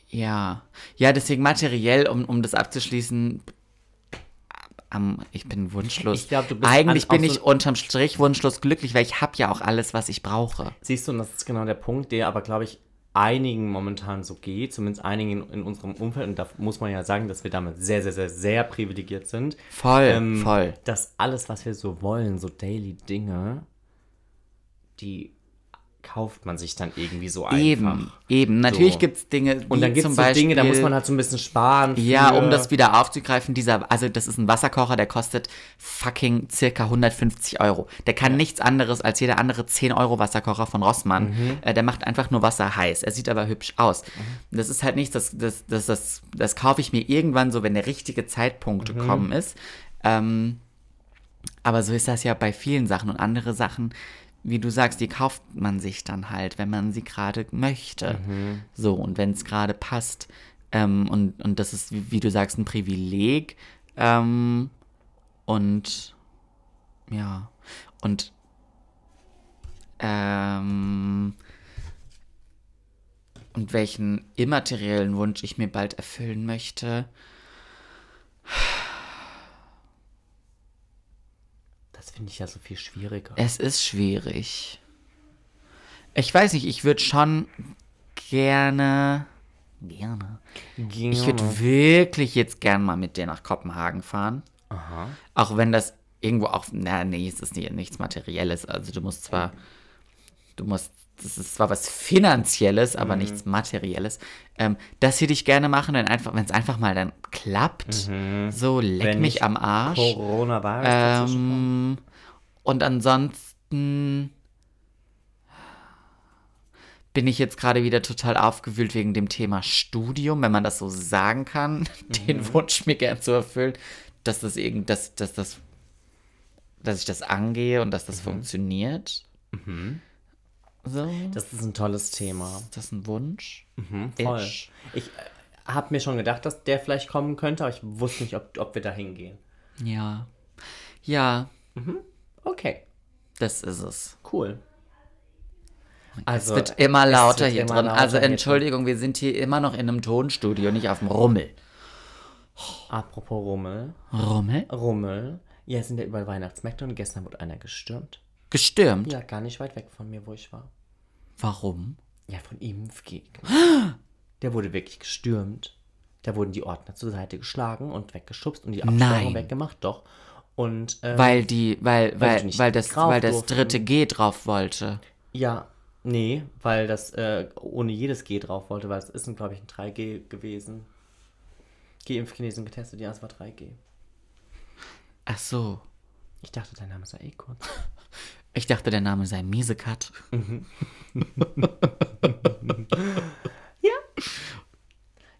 ja, ja, deswegen materiell, um, um das abzuschließen, am, ich bin wunschlos. Ich glaub, du bist Eigentlich an- bin ich so- unterm Strich wunschlos glücklich, weil ich habe ja auch alles, was ich brauche. Siehst du, und das ist genau der Punkt, der aber, glaube ich, einigen momentan so geht, zumindest einigen in, in unserem Umfeld, und da muss man ja sagen, dass wir damit sehr, sehr, sehr, sehr privilegiert sind. Voll, Ähm, voll. Dass alles, was wir so wollen, so Daily Dinge, die kauft man sich dann irgendwie so einfach. Eben, eben. Natürlich So. gibt es Dinge, Und dann gibt es so Beispiel, Dinge, da muss man halt so ein bisschen sparen. Ja, für- um das wieder aufzugreifen, dieser, also das ist ein Wasserkocher, der kostet fucking circa 150 Euro. Der kann nichts anderes als jeder andere 10 Euro Wasserkocher von Rossmann. Mhm. Äh, der macht einfach nur Wasser heiß. Er sieht aber hübsch aus. Das ist halt nichts, das, das, das, das, das kaufe ich mir irgendwann so, wenn der richtige Zeitpunkt Mhm. gekommen ist. Ähm, Aber so ist das ja bei vielen Sachen und andere Sachen, wie du sagst, die kauft man sich dann halt, wenn man sie gerade möchte. So, und wenn es gerade passt. Ähm, und, und das ist, wie, wie du sagst, ein Privileg. Ähm, und ja, und ähm, und welchen immateriellen Wunsch ich mir bald erfüllen möchte. Das finde ich ja so viel schwieriger. Es ist schwierig. Ich weiß nicht, ich würde schon gerne. Gerne. Ich würde wirklich jetzt gern mal mit dir nach Kopenhagen fahren. Aha. Auch wenn das irgendwo auch. Na, nee, es ist nicht, nichts Materielles. Also du musst zwar. Du musst. Das ist zwar was Finanzielles, aber nichts Materielles. Ähm, das würde ich gerne machen, wenn einfach, wenn es einfach mal dann klappt. So, leck Wenn mich am Arsch. Dazwischen kommt. Ähm, und ansonsten bin ich jetzt gerade wieder total aufgewühlt wegen dem Thema Studium, wenn man das so sagen kann, den Wunsch mir gern zu erfüllen, dass das irgend, dass, dass das, dass ich das angehe und dass das funktioniert. So, Das ist ein tolles Thema. ist das ein Wunsch? Voll. Ish. Ich äh, habe mir schon gedacht, dass der vielleicht kommen könnte, aber ich wusste nicht, ob, ob wir da hingehen. Ja. Ja, Okay, das ist es. cool. Also, es wird immer lauter wird hier immer drin. lauter also. Entschuldigung, wir sind hier immer noch in einem Tonstudio, nicht auf dem Rummel. Apropos Rummel. Rummel? Rummel. Ja, es sind ja überall Weihnachtsmärkte und gestern wurde einer gestürmt. Gestürmt? Ja, gar nicht weit weg von mir, wo ich war. Warum? Ja, von Impfgegner. Der wurde wirklich gestürmt. Da wurden die Ordner zur Seite geschlagen und weggeschubst und die Absperrung Nein. weggemacht, doch. Und ähm, Weil die, weil, weil, nicht weil das, weil das durften. dritte G drauf wollte. ja, nee, weil das äh, ohne jedes G drauf wollte, weil es ist, glaube ich, ein 3G gewesen. Geimpft, genesen, getestet, ja, es war 3G. Ach so. Ich dachte, dein Name sei eh kurz. Ich dachte, der Name sei Miesekat.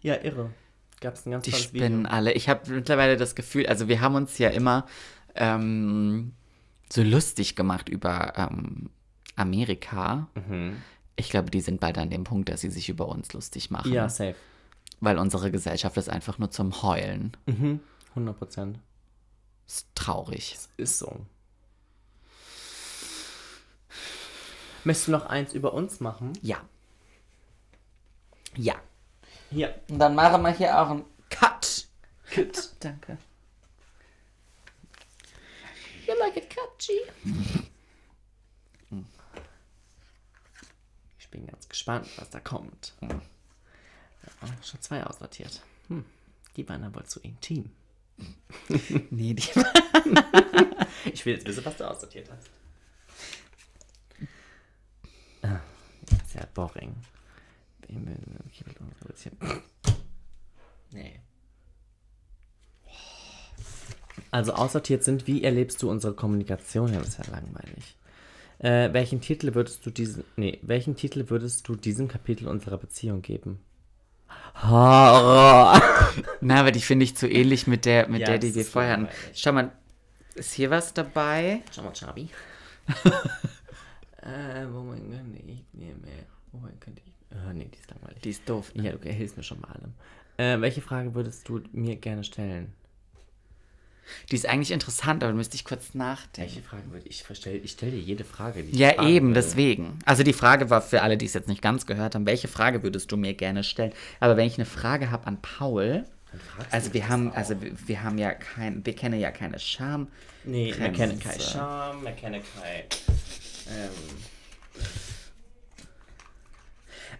Ja, irre. Gab es ein ganz Die spinnen Video. alle. Ich habe mittlerweile das Gefühl, also wir haben uns ja immer ähm, so lustig gemacht über ähm, Amerika. Mhm. Ich glaube, die sind bald an dem Punkt, dass sie sich über uns lustig machen. Ja, safe. Weil unsere Gesellschaft ist einfach nur zum Heulen. 100 Prozent. Ist traurig. Ist so. Möchtest du noch eins über uns machen? Ja. Ja. Hier. Und dann machen wir hier auch einen Cut. Kit. Danke. You like it catchy? Ich bin ganz gespannt, was da kommt. Ja, schon zwei aussortiert. Hm. Die waren aber zu intim. Nee, die Ich will jetzt wissen, was du aussortiert hast. Sehr boring. Nee. Also aussortiert sind, wie erlebst du unsere Kommunikation? Ja, das ist ja langweilig. Äh, welchen Titel würdest du diesen, nee, welchen Titel würdest du diesem Kapitel unserer Beziehung geben? Horror. Na, aber die finde ich zu ähnlich mit der, mit Ja, der, die wir vorher hatten. Schau mal, ist hier was dabei? Schau mal, Chabi. äh, Moment, könnte ich mir mehr. Moment, könnte ich. Äh, nee, die ist langweilig. Die ist doof. Ne? Ja, du hilfst mir schon bei allem. Äh, welche Frage würdest du mir gerne stellen? Die ist eigentlich interessant, aber müsste ich kurz nachdenken. Welche Frage würde ich stelle? Ich stelle dir jede Frage, die ich Ja, eben, will. deswegen. Also die Frage war für alle, die es jetzt nicht ganz gehört haben, welche Frage würdest du mir gerne stellen? Aber wenn ich eine Frage habe an Paul, also wir haben, auch. also wir, wir haben ja kein, wir kennen ja keine Scham. Nee, wir kennen keinen Charme, wir kennen kein. Ähm,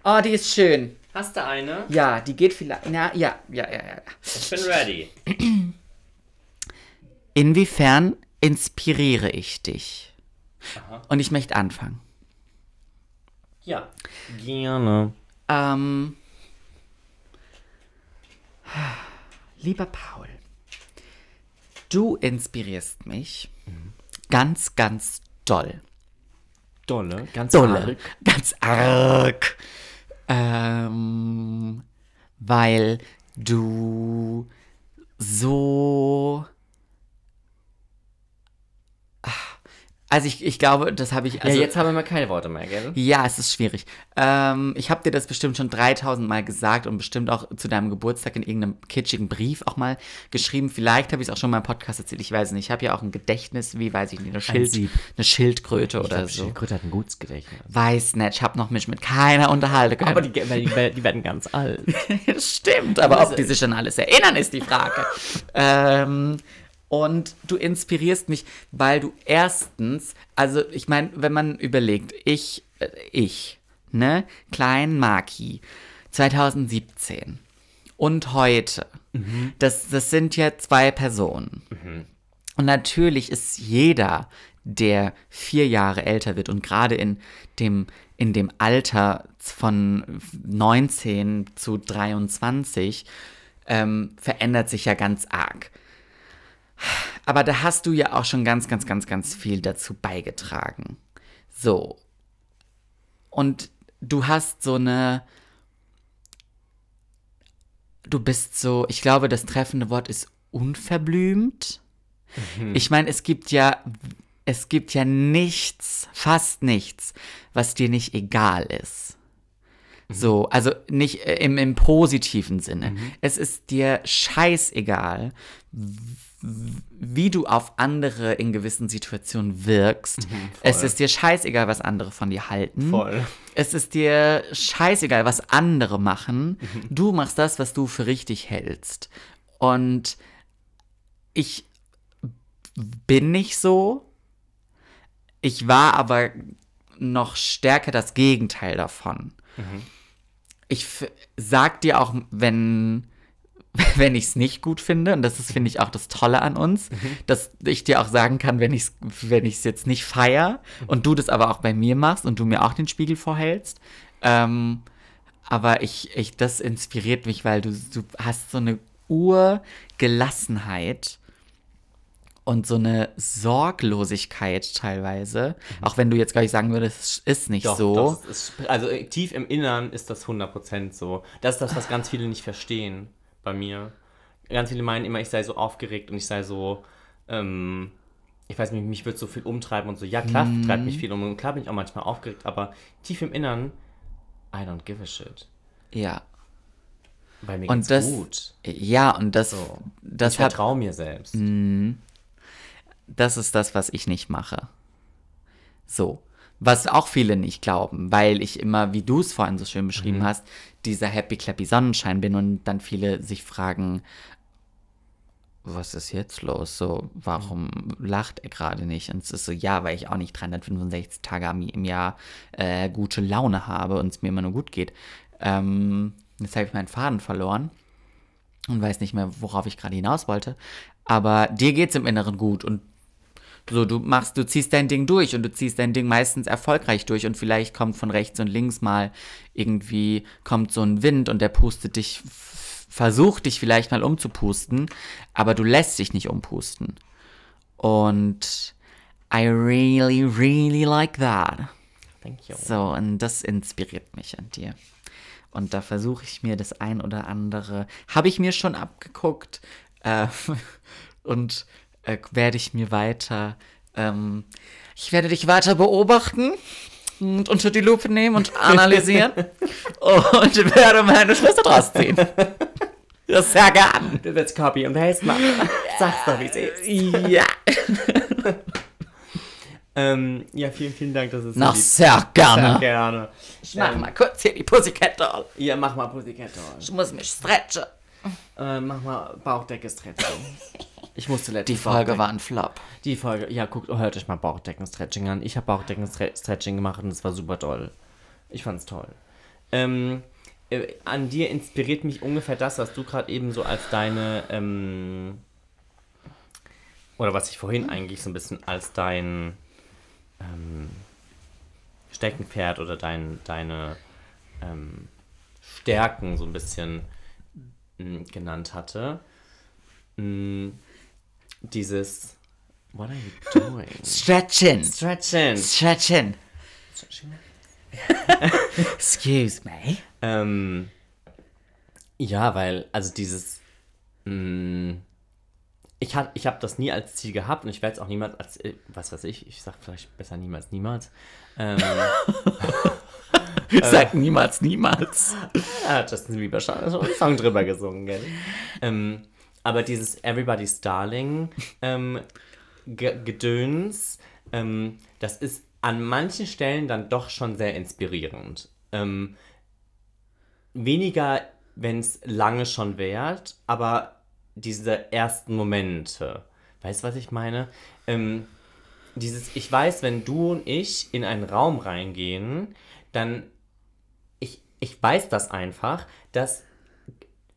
Oh, die ist schön. hast du eine? Ja, die geht vielleicht. Na, ja, ja, ja, ja. Ich bin ready. Inwiefern inspiriere ich dich? Und ich möchte anfangen. Ja. Gerne. Ähm, lieber Paul, du inspirierst mich ganz, ganz doll. Dolle, ganz Dolle. arg. Ganz arg. Ähm, weil du so Also ich, ich glaube, das habe ich. Also, ja, jetzt haben wir mal keine Worte mehr, gell? Ja, es ist schwierig. Ähm, ich habe dir das bestimmt schon 3000 Mal gesagt und bestimmt auch zu deinem Geburtstag in irgendeinem kitschigen Brief auch mal geschrieben. Vielleicht habe ich es auch schon mal im Podcast erzählt, ich weiß nicht. Ich habe ja auch ein Gedächtnis, wie weiß ich nicht, eine, Schild, Sieb. eine Schildkröte oder glaub, so. Schildkröte hat ein gutes Gedächtnis. Weiß nicht, ich habe noch mich mit keiner unterhalten können. Aber die, die, die werden ganz alt. Stimmt, aber ob die sich an alles erinnern, ist die Frage. ähm, und du inspirierst mich, weil du erstens, also ich meine, wenn man überlegt, ich, äh, ich, ne, Klein Maki, 2017 und heute, das, das sind ja zwei Personen. Und natürlich ist jeder, der vier Jahre älter wird und gerade in dem, in dem Alter von 19 zu 23 ähm, verändert sich ja ganz arg. Aber da hast du ja auch schon ganz, ganz, ganz, ganz viel dazu beigetragen. So. Und du hast so eine. Du bist so, ich glaube, das treffende Wort ist unverblümt. Ich meine, es gibt ja, es gibt ja nichts, fast nichts, was dir nicht egal ist. So, also nicht äh, im, im positiven Sinne. Es ist dir scheißegal, wie du auf andere in gewissen Situationen wirkst. es ist dir scheißegal, was andere von dir halten. Voll. Es ist dir scheißegal, was andere machen. Du machst das, was du für richtig hältst. Und ich bin nicht so. Ich war aber noch stärker das Gegenteil davon. Ich f- sag dir auch, wenn, wenn ich es nicht gut finde, und das ist, finde ich, auch das Tolle an uns, dass ich dir auch sagen kann, wenn ich es wenn ich's jetzt nicht feier und du das aber auch bei mir machst und du mir auch den Spiegel vorhältst. Ähm, aber ich, ich, das inspiriert mich, weil du, du hast so eine Urgelassenheit und so eine Sorglosigkeit teilweise. Auch wenn du jetzt gar nicht sagen würdest, es ist nicht Doch, so. doch, ist, also tief im Innern ist das 100% so. Das ist das, was ganz viele nicht verstehen bei mir. Ganz viele meinen immer, ich sei so aufgeregt und ich sei so, ähm, ich weiß nicht, mich wird so viel umtreiben und so. Ja, klar, Mhm. treibt mich viel um und klar bin ich auch manchmal aufgeregt, aber tief im Innern, I don't give a shit. Ja. Weil mir Und geht's das, gut. ja, und das, So. das Ich vertraue mir selbst. das ist das, was ich nicht mache. So. Was auch viele nicht glauben, weil ich immer, wie du es vorhin so schön beschrieben Mhm. hast, dieser happy clappy Sonnenschein bin und dann viele sich fragen, was ist jetzt los? So, warum lacht er gerade nicht? Und es ist so, ja, weil ich auch nicht 365 Tage im Jahr äh, gute Laune habe und es mir immer nur gut geht. Ähm, jetzt habe ich meinen Faden verloren und weiß nicht mehr, worauf ich gerade hinaus wollte. Aber dir geht's im Inneren gut und so, du machst, du ziehst dein Ding durch und du ziehst dein Ding meistens erfolgreich durch und vielleicht kommt von rechts und links mal irgendwie kommt so ein Wind und der pustet dich, versucht dich vielleicht mal umzupusten, aber du lässt dich nicht umpusten. Und I really, really like that. Thank you. So, und das inspiriert mich an dir. Und da versuche ich mir das ein oder andere, habe ich mir schon abgeguckt äh, und äh, werde ich mir weiter, ähm, ich werde dich weiter beobachten und unter die Lupe nehmen und analysieren und werde meine Schlüsse draus ziehen. Das sehr gern. Du willst Copy und Paste machen. Sag's doch, wie es ist. Ja. Ähm, ja, vielen, vielen Dank, dass es Na, so lieb- sehr Sehr gerne. gerne. Ich mach mal kurz hier die Pussycat Doll. Ja, mach mal Pussycat Doll. Ich muss mich stretchen. Äh, mach mal Bauchdecke Stretching. Ich musste letztens Die Folge war ein Flop. Die Folge, ja, guckt, hört euch mal Bauchdecken Stretching an. Ich habe Bauchdecken Stretching gemacht und es war super toll. Ich fand's toll. Ähm, äh, an dir inspiriert mich ungefähr das, was du gerade eben so als deine, ähm, oder was ich vorhin eigentlich so ein bisschen als dein ähm, Steckenpferd oder dein, deine ähm, Stärken so ein bisschen mh, genannt hatte. Mh, dieses What are you doing? Stretching. Stretching. Stretching. Excuse me. Ähm, ja, weil, also dieses, mh, ich habe ich hab das nie als Ziel gehabt und ich werde es auch niemals als, äh, was weiß ich, ich sag vielleicht besser niemals, niemals. Ähm, Ich sag niemals, niemals. ja, Justin Bieber schon einen Song drüber gesungen, gell? Ähm, aber dieses Everybody's Darling ähm, Ge- Gedöns, ähm, das ist an manchen Stellen dann doch schon sehr inspirierend. Ähm, weniger, wenn es lange schon währt, aber diese ersten Momente. Weißt du, was ich meine? Ähm, dieses, ich weiß, wenn du und ich in einen Raum reingehen, dann, ich, ich weiß das einfach, dass,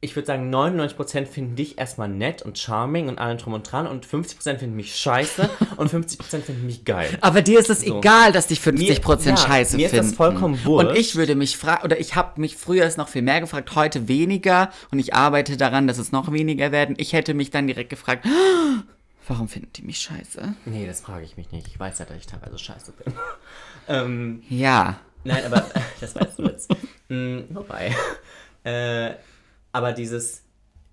ich würde sagen, 99% finden dich erstmal nett und charming und allem drum und dran und 50% finden mich scheiße und 50% finden mich geil. Aber dir ist es So. egal, dass dich 50% Mir- ja, scheiße mir ist das finden. vollkommen Und wurscht. ich würde mich fragen, oder ich habe mich früher noch viel mehr gefragt, heute weniger und ich arbeite daran, dass es noch weniger werden. Ich hätte mich dann direkt gefragt, warum finden die mich scheiße? Nee, das frage ich mich nicht. Ich weiß ja, dass ich teilweise scheiße bin. ähm, Ja. Nein, aber das weißt du jetzt. Mm, wobei. Äh, aber dieses,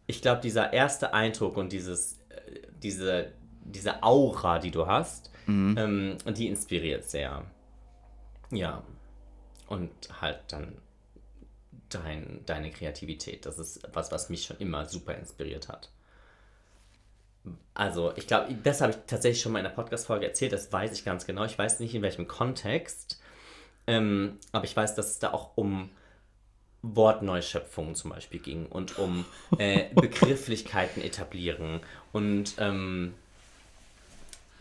ich glaube, dieser erste Eindruck und dieses, äh, diese, diese Aura, die du hast, ähm, die inspiriert sehr. Ja. Und halt dann dein, deine Kreativität. Das ist was, was mich schon immer super inspiriert hat. Also, ich glaube, das habe ich tatsächlich schon mal in der Podcast-Folge erzählt, das weiß ich ganz genau. Ich weiß nicht, in welchem Kontext. Ähm, aber ich weiß, dass es da auch um Wortneuschöpfungen zum Beispiel ging und um äh, Begrifflichkeiten etablieren. Und ähm,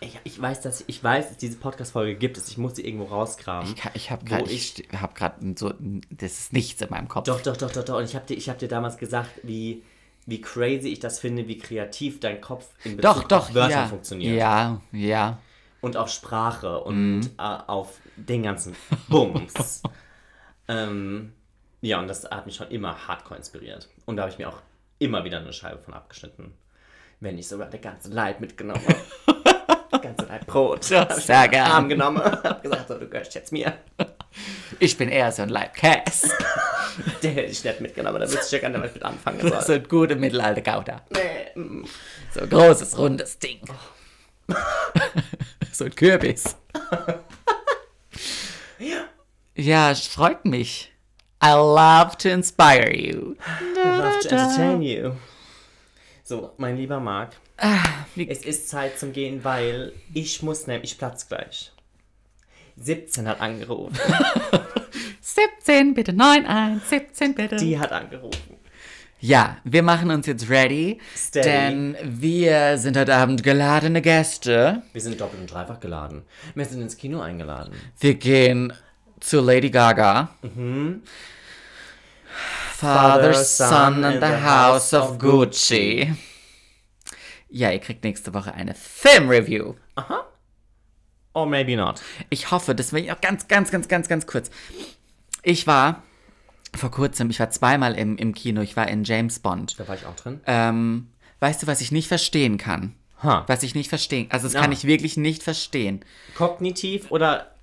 ich, ich weiß, dass ich weiß, dass diese Podcast-Folge gibt es. Ich muss sie irgendwo rausgraben. Ich, ich habe gerade, ich- ich habe gerade so, das ist nichts in meinem Kopf. Doch, doch, doch, doch, doch. Und ich habe dir, ich hab dir damals gesagt, wie, wie crazy ich das finde, wie kreativ dein Kopf in Bezug doch, doch, auf Wörter ja. funktioniert. Ja, ja. und auf Sprache und Mhm. äh, auf den ganzen Bums. ähm, ja, und das hat mich schon immer hardcore inspiriert. Und da habe ich mir auch immer wieder eine Scheibe von abgeschnitten. Wenn nicht sogar der ganze Leib mitgenommen habe. Ganze Leib Brot. Ja, ich sehr den Arm genommen. Hab gesagt, so, du gehörst jetzt mir. Ich bin eher so ein Leibkäse. Der hätte ich nicht mitgenommen, da wüsste ich ja gar nicht, was ich mit anfangen so soll. ein guter mittelalter Gouda. Nee, mm. So ein großes, rundes Ding. so ein Kürbis. ja, es freut mich. I love to inspire you. love to entertain you. So, mein lieber Marc, wie- es ist Zeit zum Gehen, weil ich muss nämlich, ich platz gleich. 17 hat angerufen. 17, bitte 9, 1, 17, bitte. Die hat angerufen. Ja, wir machen uns jetzt ready, Steady. denn wir sind heute Abend geladene Gäste. Wir sind doppelt und dreifach geladen. Wir sind ins Kino eingeladen. Wir gehen zu Lady Gaga. Father, Son and the House of Gucci. Ja, ihr kriegt nächste Woche eine Filmreview. Or maybe not. Ich hoffe, das will ich auch ganz, ganz, ganz, ganz, ganz kurz. Ich war vor kurzem, ich war zweimal im, im Kino, ich war in James Bond. Da war ich auch drin. Ähm, weißt du, was ich nicht verstehen kann? Ha. Was ich nicht verstehen, also das Ja. kann ich wirklich nicht verstehen. Kognitiv oder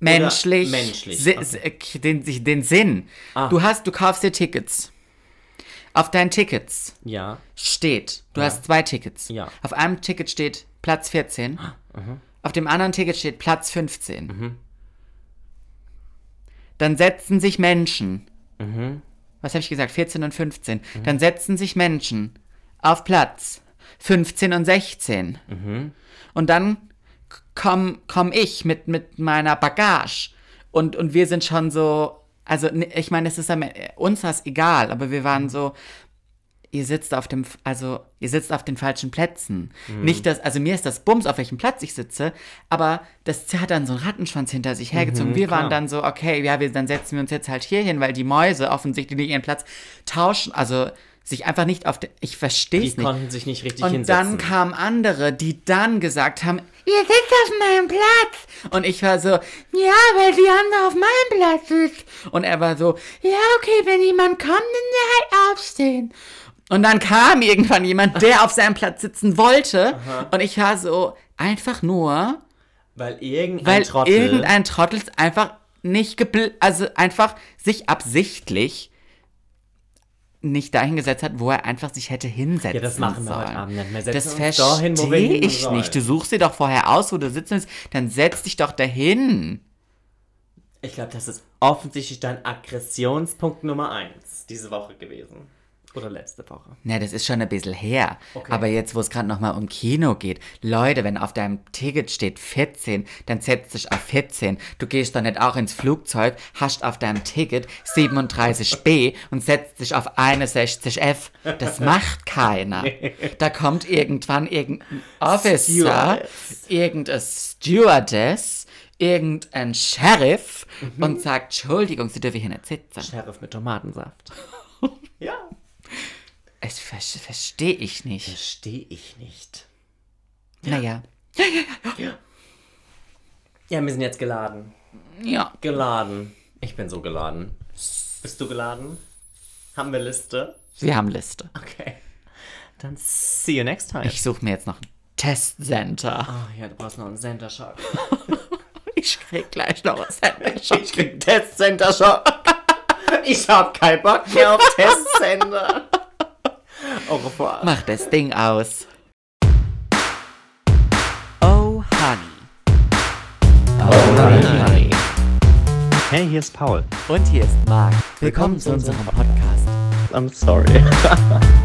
Menschlich, menschlich, si- okay. den, den Sinn. Ah. Du hast, du kaufst dir Tickets. Auf deinen Tickets ja. steht, du hast zwei Tickets. Ja. Auf einem Ticket steht Platz 14. Auf dem anderen Ticket steht Platz 15. Dann setzen sich Menschen. Was habe ich gesagt? 14 und 15. Dann setzen sich Menschen auf Platz 15 und 16. Und dann komme komm ich mit, mit meiner Bagage. Und, und wir sind schon so. Also, ne, ich meine, es ist am- uns das egal, aber wir waren so, ihr sitzt auf dem, also ihr sitzt auf den falschen Plätzen. Nicht das, also mir ist das Bums, auf welchem Platz ich sitze, aber das hat dann so einen Rattenschwanz hinter sich hergezogen. wir waren klar. dann so, okay, ja, wir, dann setzen wir uns jetzt halt hier hin, weil die Mäuse offensichtlich ihren Platz tauschen, also sich einfach nicht auf den, ich verstehe Die es nicht. konnten sich nicht richtig Und hinsetzen. dann kamen andere, die dann gesagt haben, ihr sitzt auf meinem Platz. Und ich war so, ja, weil die andere auf meinem Platz sitzt. Und er war so, ja, okay, wenn jemand kommt, dann der halt aufstehen. Und dann kam irgendwann jemand, der auf seinem Platz sitzen wollte. Und ich war so, einfach nur, weil irgendein weil Trottel. irgendein Trottel einfach nicht gebl also einfach sich absichtlich nicht dahin gesetzt hat, wo er einfach sich hätte hinsetzen Ja, das machen wir sollen. heute Abend nicht. Das setzen dahin, wir verstehe hin ich sollen. nicht. Du suchst dir doch vorher aus, wo du sitzen willst, dann setz dich doch dahin. Ich glaube, das ist offensichtlich dein Aggressionspunkt Nummer 1 diese Woche gewesen. Oder letzte Woche. Na, das ist schon ein bisschen her. Okay. Aber jetzt, wo es gerade nochmal um Kino geht, Leute, wenn auf deinem Ticket steht 14, dann setz dich auf 14. Du gehst doch nicht auch ins Flugzeug, hast auf deinem Ticket 37b und setzt dich auf 61f. Das macht keiner. Da kommt irgendwann irgendein Officer, Stewardess. irgendein Stewardess, irgendein Sheriff Mhm. und sagt, Entschuldigung, Sie dürfen hier nicht sitzen. Sheriff mit Tomatensaft. ja. Das ver verstehe ich nicht. Verstehe ich nicht. Naja. Ja, wir sind jetzt geladen. Ja. Geladen. Ich bin so geladen. Bist du geladen? Haben wir Liste? Wir haben Liste. Okay. Dann see you next time. Ich suche mir jetzt noch ein Testcenter. oh ja, du brauchst noch einen Center Shock. Ich krieg gleich noch ein Center. Ich krieg einen Test Center Shock. Ich hab keinen Bock mehr auf Testcenter. Au revoir. Mach das Ding aus. Oh, Honey. Oh, Honey. Hey, hier ist Paul. Und hier ist Marc. Willkommen zu unserem Podcast. I'm sorry.